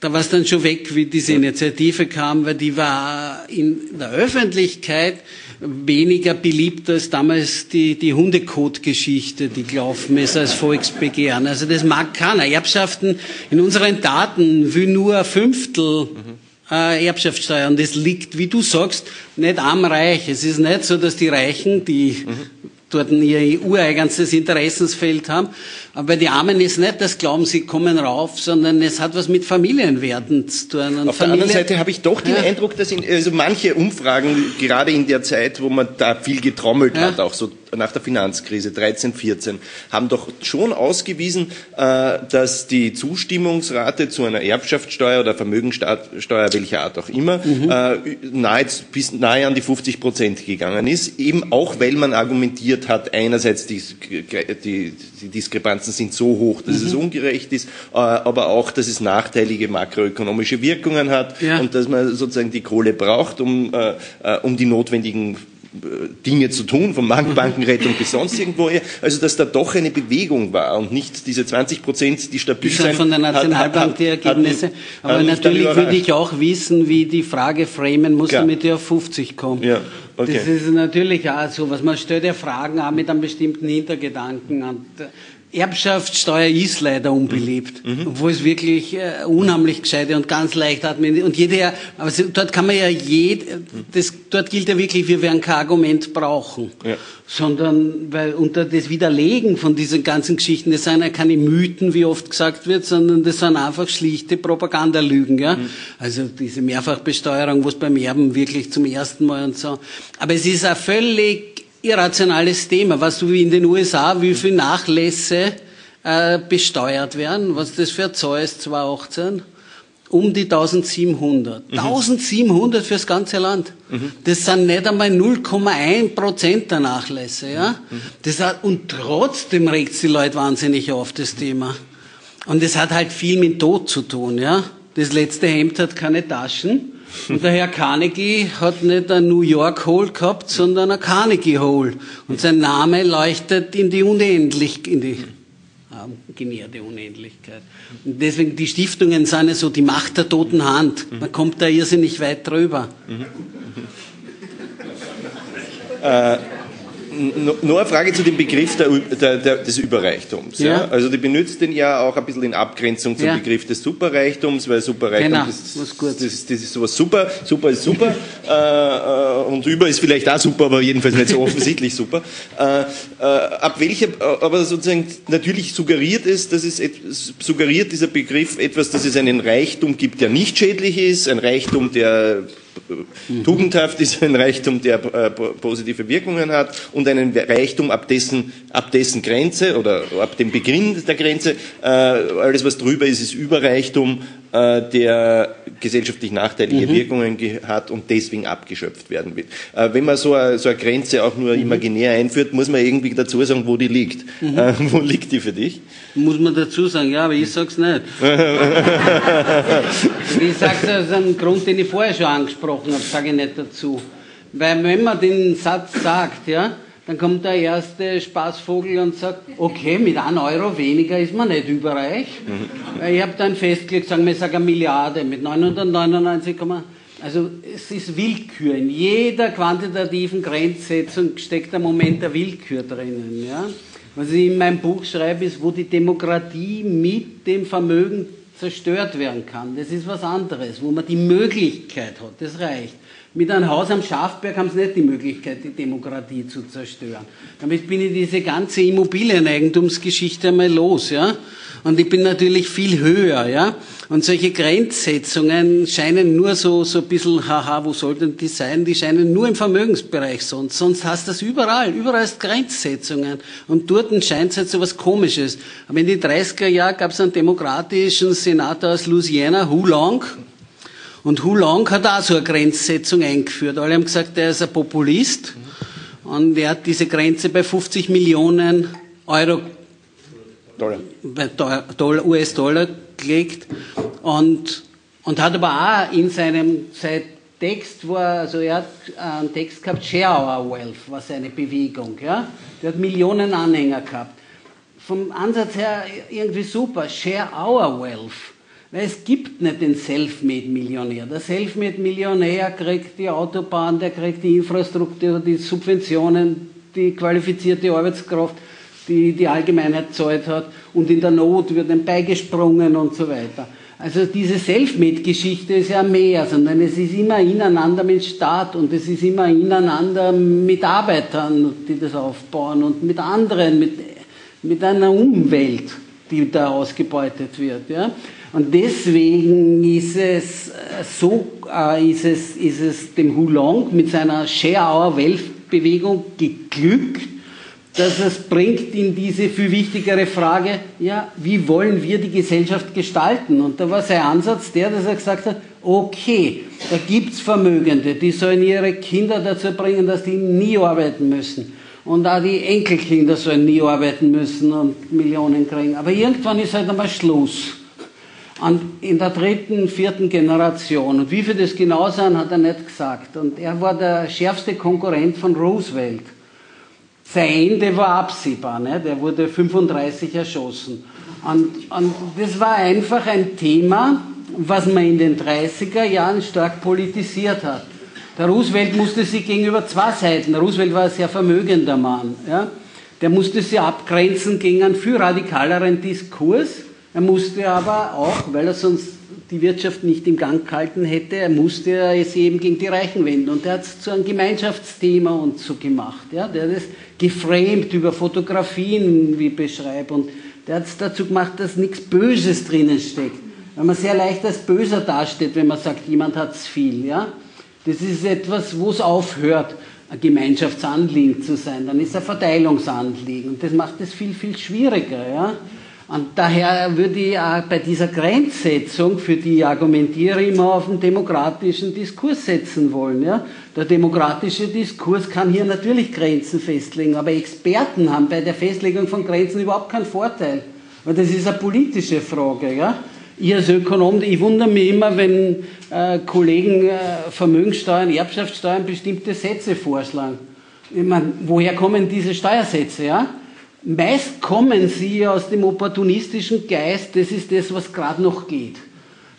da war es dann schon weg, wie diese Initiative kam, weil die war in der Öffentlichkeit weniger beliebt als damals die, die Hundekot-Geschichte, die gelaufen ist als Volksbegehren. Also das mag keiner. Erbschaften in unseren Daten will nur ein Fünftel mhm äh, Erbschaftssteuer. Und das liegt, wie du sagst, nicht am Reich. Es ist nicht so, dass die Reichen, die mhm. dort ihr ureigenste Interessensfeld haben, aber bei den Armen ist nicht das Glauben, sie kommen rauf, sondern es hat was mit Familienwerten zu tun. Und Auf Familie der anderen Seite habe ich doch den ja. Eindruck, dass in, also manche Umfragen, gerade in der Zeit, wo man da viel getrommelt ja. hat, auch so nach der Finanzkrise 13, 14, haben doch schon ausgewiesen, äh, dass die Zustimmungsrate zu einer Erbschaftssteuer oder Vermögensteuer, welcher Art auch immer, mhm. Äh, nahe, bis nahe an die 50 Prozent gegangen ist, eben auch weil man argumentiert hat, einerseits die, die, die Diskrepanzen sind so hoch, dass mhm. es ungerecht ist, äh, aber auch, dass es nachteilige makroökonomische Wirkungen hat ja. und dass man sozusagen die Kohle braucht, um, um die notwendigen Dinge zu tun, von Bankenrettung bis sonst irgendwo. Also dass da doch eine Bewegung war und nicht diese 20 Prozent, die stabil sind. von der Nationalbank hat, die Ergebnisse. Hat, hat, Aber natürlich würde ich auch wissen, wie die Frage framen muss, ja. damit ihr auf 50 kommt. Ja. Okay. Das ist natürlich auch so, was man stellt ja Fragen auch mit einem bestimmten Hintergedanken. Und Erbschaftssteuer ist leider unbeliebt, mhm. obwohl es wirklich äh, unheimlich gescheite und ganz leicht administriert. Und jeder, aber dort kann man ja jed, das, dort gilt ja wirklich, wir werden kein Argument brauchen, ja. sondern weil unter das Widerlegen von diesen ganzen Geschichten, das sind ja keine Mythen, wie oft gesagt wird, sondern das sind einfach schlichte Propagandalügen, ja. Mhm. Also diese Mehrfachbesteuerung, wo es beim Erben wirklich zum ersten Mal und so. Aber es ist ein völlig irrationales Thema. Weißt du, wie in den USA, wie viele Nachlässe äh, besteuert werden? Was das für ein Zahl ist, 2018? Um die 1700. Mhm. 1700 fürs ganze Land. Mhm. Das sind nicht einmal 0,1 Prozent der Nachlässe, ja? Mhm. Das hat, und trotzdem regt die Leute wahnsinnig auf, das Thema. Und es hat halt viel mit Tod zu tun, ja? Das letzte Hemd hat keine Taschen. Und der Herr Carnegie hat nicht ein New York Hole gehabt, sondern ein Carnegie Hole. Und sein Name leuchtet in die Unendlichkeit, in die äh, genährte Unendlichkeit. Und deswegen, die Stiftungen sind ja so die Macht der toten Hand. Man kommt da irrsinnig weit drüber. Mhm. äh, nur eine Frage zu dem Begriff der, der, der, des Überreichtums. Ja. ja. Also die benutzt den ja auch ein bisschen in Abgrenzung zum ja. Begriff des Superreichtums, weil Superreichtum genau. ist, das, ist, das ist sowas super, super ist super äh, äh, und über ist vielleicht auch super, aber jedenfalls nicht so offensichtlich super. Äh, äh, ab welcher, aber sozusagen natürlich suggeriert es, dass es suggeriert dieser Begriff etwas, dass es einen Reichtum gibt, der nicht schädlich ist, ein Reichtum, der. Tugendhaft ist ein Reichtum, der äh, positive Wirkungen hat und einen Reichtum ab dessen, ab dessen Grenze oder ab dem Beginn der Grenze, äh, alles was drüber ist, ist Überreichtum, äh, der gesellschaftlich nachteilige mhm. Wirkungen hat und deswegen abgeschöpft werden will. Äh, wenn man so eine, so eine Grenze auch nur mhm. imaginär einführt, muss man irgendwie dazu sagen, wo die liegt. Mhm. Äh, wo liegt die für dich? Muss man dazu sagen, ja, aber ich sag's nicht. ich sag's aus einem Grund, den ich vorher schon angesprochen habe, sage ich nicht dazu. Weil wenn man den Satz sagt, ja, dann kommt der erste Spaßvogel und sagt, okay, mit einem Euro weniger ist man nicht überreich. Mhm. Ich habe dann festgelegt, sagen wir, ich sage eine Milliarde mit 999, also es ist Willkür. In jeder quantitativen Grenzsetzung steckt ein Moment der Willkür drinnen. Ja? Was ich in meinem Buch schreibe, ist, wo die Demokratie mit dem Vermögen zerstört werden kann. Das ist was anderes, wo man die Möglichkeit hat, das reicht Mit einem Haus am Schafberg haben sie nicht die Möglichkeit, die Demokratie zu zerstören. Damit bin ich diese ganze Immobilieneigentumsgeschichte einmal los, ja. Und ich bin natürlich viel höher, ja. Und solche Grenzsetzungen scheinen nur so, so ein bisschen, haha, wo sollten die sein? Die scheinen nur im Vermögensbereich sonst. Sonst hast du das überall. Überall ist Grenzsetzungen. Und dort scheint es halt so was Komisches. Aber in den 30er Jahren gab es einen demokratischen Senator aus Louisiana, Hu Long. Und Hu Long hat auch so eine Grenzsetzung eingeführt. Alle haben gesagt, er ist ein Populist. Und er hat diese Grenze bei 50 Millionen Euro Dollar. US-Dollar gelegt und, und hat aber auch in seinem sein Text, wo er, also er hat einen Text gehabt, Share Our Wealth, war seine Bewegung, ja. Der hat Millionen Anhänger gehabt. Vom Ansatz her irgendwie super, Share Our Wealth. Weil es gibt nicht den Selfmade-Millionär. Der Selfmade-Millionär kriegt die Autobahn, der kriegt die Infrastruktur, die Subventionen, die qualifizierte Arbeitskraft die die Allgemeinheit zahlt hat und in der Not wird ihm beigesprungen und so weiter. Also diese Selfmade-Geschichte ist ja mehr, sondern es ist immer ineinander mit Staat und es ist immer ineinander mit Arbeitern, die das aufbauen und mit anderen, mit, mit einer Umwelt, die da ausgebeutet wird. Ja? Und deswegen ist es so, äh, ist es, ist es dem Hulong mit seiner Share Our Wealth Bewegung geglückt, dass es bringt in diese viel wichtigere Frage, ja, wie wollen wir die Gesellschaft gestalten? Und da war sein Ansatz der, dass er gesagt hat, okay, da gibt's Vermögende, die sollen ihre Kinder dazu bringen, dass die nie arbeiten müssen. Und auch die Enkelkinder sollen nie arbeiten müssen und Millionen kriegen. Aber irgendwann ist halt einmal Schluss. Und in der dritten, vierten Generation. Und wie viel das genau sein, hat er nicht gesagt. Und er war der schärfste Konkurrent von Roosevelt. Sein Ende war absehbar, ne? der wurde 35 erschossen. Und, und das war einfach ein Thema, was man in den 30er Jahren stark politisiert hat. Der Roosevelt musste sich gegenüber zwei Seiten, der Roosevelt war ein sehr vermögender Mann, ja? der musste sich abgrenzen gegen einen viel radikaleren Diskurs. Er musste aber auch, weil er sonst die Wirtschaft nicht im Gang gehalten hätte, er musste es eben gegen die Reichen wenden. Und er hat es zu einem Gemeinschaftsthema und so gemacht. Ja? Der hat es geframed über Fotografien, wie ich beschreibe. Und der hat es dazu gemacht, dass nichts Böses drinnen steckt. Weil man sehr leicht als böser dasteht, wenn man sagt, jemand hat es viel. Ja? Das ist etwas, wo es aufhört, ein Gemeinschaftsanliegen zu sein. Dann ist es ein Verteilungsanliegen. Und das macht es viel, viel schwieriger. Ja? Und daher würde ich auch bei dieser Grenzsetzung, für die ich argumentiere, immer auf den demokratischen Diskurs setzen wollen. Ja? Der demokratische Diskurs kann hier natürlich Grenzen festlegen, aber Experten haben bei der Festlegung von Grenzen überhaupt keinen Vorteil. Weil das ist eine politische Frage. Ja? Ich als Ökonom, ich wundere mich immer, wenn äh, Kollegen äh, Vermögenssteuern, Erbschaftssteuern bestimmte Sätze vorschlagen. Ich meine, woher kommen diese Steuersätze? Ja? Meist kommen sie aus dem opportunistischen Geist, das ist das, was gerade noch geht.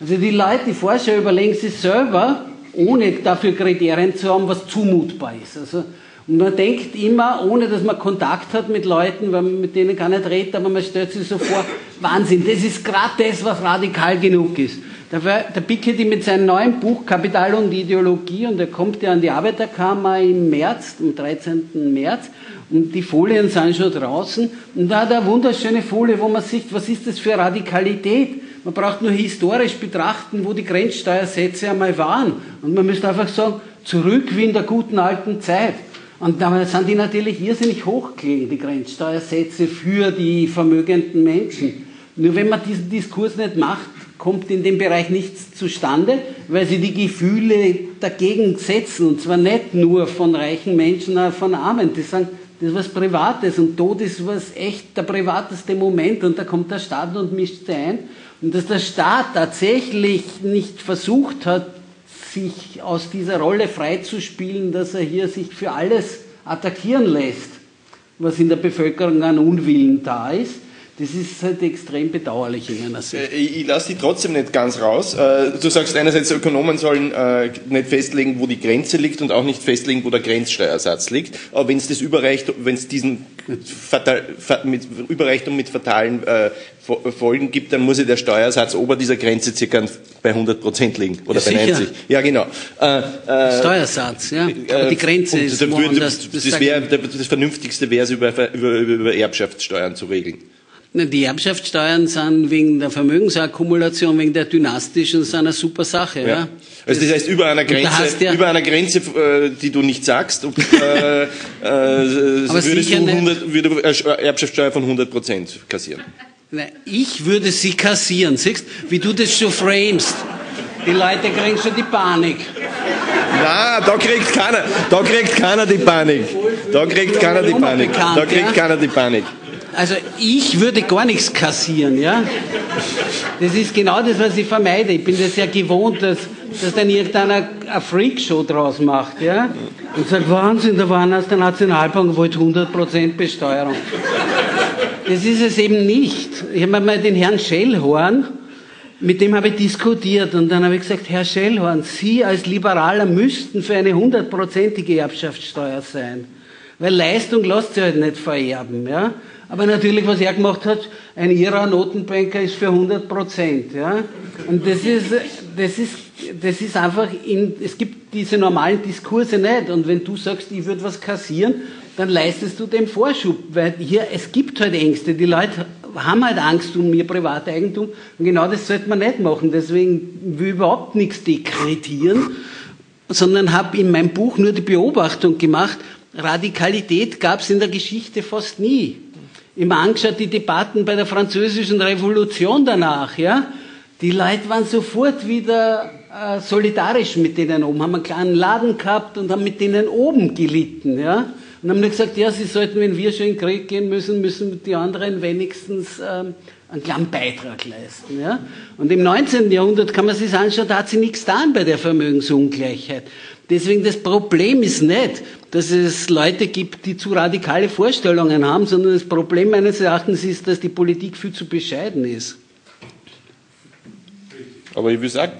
Also die Leute, die Forscher überlegen sich selber, ohne dafür Kriterien zu haben, was zumutbar ist. Also, und man denkt immer, ohne dass man Kontakt hat mit Leuten, weil man mit denen gar nicht redet, aber man stellt sich so vor, Wahnsinn, das ist gerade das, was radikal genug ist. Der, der Piketty mit seinem neuen Buch Kapital und Ideologie, und er kommt ja an die Arbeiterkammer im März, am 13. März, und die Folien sind schon draußen. Und da hat er eine wunderschöne Folie, wo man sieht, was ist das für Radikalität. Man braucht nur historisch betrachten, wo die Grenzsteuersätze einmal waren. Und man müsste einfach sagen, zurück wie in der guten alten Zeit. Und da sind die natürlich irrsinnig hochgelegen, die Grenzsteuersätze für die vermögenden Menschen. Nur wenn man diesen Diskurs nicht macht, kommt in dem Bereich nichts zustande, weil sie die Gefühle dagegen setzen. Und zwar nicht nur von reichen Menschen, sondern von Armen. Die sagen, das ist was Privates und Tod ist was echt der privateste Moment und da kommt der Staat und mischt sich ein. Und dass der Staat tatsächlich nicht versucht hat, sich aus dieser Rolle freizuspielen, dass er hier sich für alles attackieren lässt, was in der Bevölkerung an Unwillen da ist, Das ist halt extrem bedauerlich in meiner Sicht. Äh, Ich, lasse die trotzdem nicht ganz raus. Äh, Du sagst einerseits, Ökonomen sollen äh, nicht festlegen, wo die Grenze liegt und auch nicht festlegen, wo der Grenzsteuersatz liegt. Aber wenn es das überreicht, wenn es diesen fatal, fa- mit, Überreichtung mit fatalen Fo- Folgen gibt, dann muss ja der Steuersatz ober dieser Grenze circa bei 100 Prozent liegen oder Ja, bei sicher. 90. Ja, genau. Äh, äh, Steuersatz, ja. Aber die Grenze ist woanders. Das, Das wäre, das Vernünftigste wäre es, über, über, über Erbschaftssteuern zu regeln. Na, Die Erbschaftssteuern sind wegen der Vermögensakkumulation, wegen der dynastischen, sind eine super Sache. Ja. Ja. Also das heißt, über einer Grenze, ja- über einer Grenze, äh, die du nicht sagst, ob, äh, äh, würdest du sicher nicht. 100, würde äh, Erbschaftssteuer von 100 Prozent kassieren. Na, Ich würde sie kassieren. Siehst wie du das schon framest. Die Leute kriegen schon die Panik. Na, da kriegt keiner, da kriegt keiner die Panik. Da kriegt keiner die Panik. Da kriegt keiner die Panik. Also ich würde gar nichts kassieren, ja. Das ist genau das, was ich vermeide. Ich bin das ja gewohnt, dass, dass dann irgendeiner eine Freakshow draus macht, ja. Und sagt, Wahnsinn, da waren aus der Nationalbank wollte 100% Besteuerung. Das ist es eben nicht. Ich habe mal den Herrn Schellhorn, mit dem habe ich diskutiert und dann habe ich gesagt, Herr Schellhorn, Sie als Liberaler müssten für eine hundertprozentige Erbschaftssteuer sein. Weil Leistung lässt sich halt nicht vererben, ja. Aber natürlich, was er gemacht hat, ein ihrer Notenbanker ist für 100 Prozent, ja. Und das ist, das ist, das ist einfach in, es gibt diese normalen Diskurse nicht. Und wenn du sagst, ich würde was kassieren, dann leistest du dem Vorschub, weil hier, es gibt halt Ängste. Die Leute haben halt Angst um ihr Privateigentum. Und genau das sollte man nicht machen. Deswegen will ich überhaupt nichts dekretieren, sondern habe in meinem Buch nur die Beobachtung gemacht, Radikalität gab es in der Geschichte fast nie. Immer angeschaut die Debatten bei der französischen Revolution danach, ja. Die Leute waren sofort wieder äh, solidarisch mit denen oben, haben einen kleinen Laden gehabt und haben mit denen oben gelitten, ja. Und haben nur gesagt, ja, sie sollten, wenn wir schon in den Krieg gehen müssen, müssen die anderen wenigstens ähm, einen kleinen Beitrag leisten. Ja? Und im 19. Jahrhundert kann man sich anschauen, da hat sich nichts getan bei der Vermögensungleichheit. Deswegen das Problem ist nicht, dass es Leute gibt, die zu radikale Vorstellungen haben, sondern das Problem meines Erachtens ist, dass die Politik viel zu bescheiden ist. Aber ich will sagen,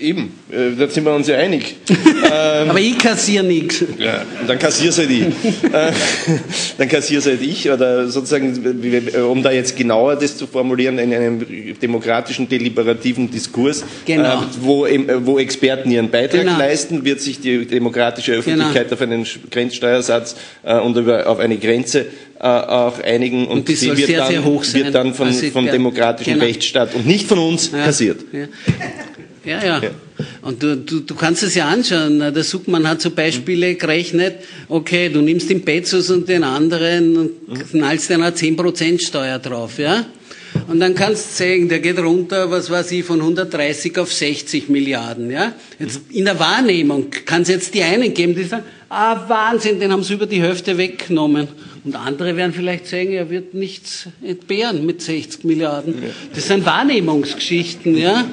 eben, äh, da sind wir uns ja einig. Ähm, Aber ich kassiere nichts. Ja, dann kassier's halt ich. Äh, dann kassier's halt ich, oder sozusagen, um da jetzt genauer das zu formulieren, in einem demokratischen, deliberativen Diskurs, Genau. äh, wo, äh, wo Experten ihren Beitrag Genau. leisten, wird sich die demokratische Öffentlichkeit auf einen Grenzsteuersatz äh, und über, auf eine Grenze äh, auch einigen und, Und die wird, sehr, dann, sehr wird dann von, Also vom demokratischen genau. Rechtsstaat und nicht von uns Ja. kassiert. Ja. Ja, ja. Und du, du, du kannst es ja anschauen. Der Suchmann hat so Beispiele gerechnet. Okay, du nimmst den Bezos und den anderen und knallst dann eine 10% Steuer drauf, ja? Und dann kannst du sehen, der geht runter, was weiß ich, von 130 auf 60 Milliarden, ja? Jetzt in der Wahrnehmung kann es jetzt die einen geben, die sagen, ah, Wahnsinn, den haben sie über die Hälfte weggenommen. Und andere werden vielleicht sagen, er wird nichts entbehren mit 60 Milliarden. Das sind Wahrnehmungsgeschichten, ja?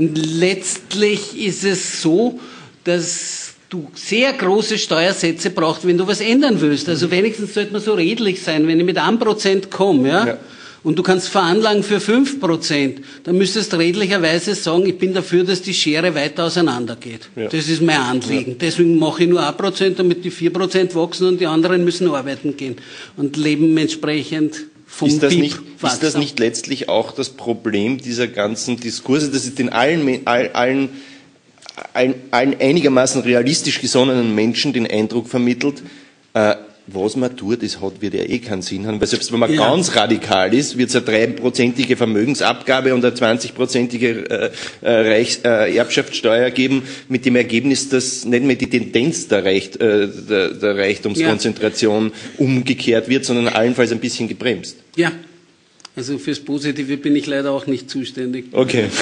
Und letztlich ist es so, dass du sehr große Steuersätze brauchst, wenn du was ändern willst. Also wenigstens sollte man so redlich sein, wenn ich mit einem Prozent komme, ja? Ja. Und du kannst veranlagen für fünf Prozent, dann müsstest du redlicherweise sagen, ich bin dafür, dass die Schere weiter auseinandergeht. Ja. Das ist mein Anliegen. Deswegen mache ich nur ein Prozent, damit die vier Prozent wachsen und die anderen müssen arbeiten gehen und leben entsprechend vom Ist das, BIP nicht, ist das nicht letztlich auch das Problem dieser ganzen Diskurse, dass es den allen, allen, allen, allen einigermaßen realistisch gesonnenen Menschen den Eindruck vermittelt, äh, was man tut, das hat, wird ja eh keinen Sinn haben, weil selbst wenn man Ja. ganz radikal ist, wird es eine dreiprozentige Vermögensabgabe und eine zwanzigprozentige äh, äh, Reichs, äh, Erbschaftssteuer geben, mit dem Ergebnis, dass nicht mehr die Tendenz der, Reicht, äh, der, der Reichtumskonzentration umgekehrt wird, sondern allenfalls ein bisschen gebremst. Ja, also fürs Positive bin ich leider auch nicht zuständig. Okay.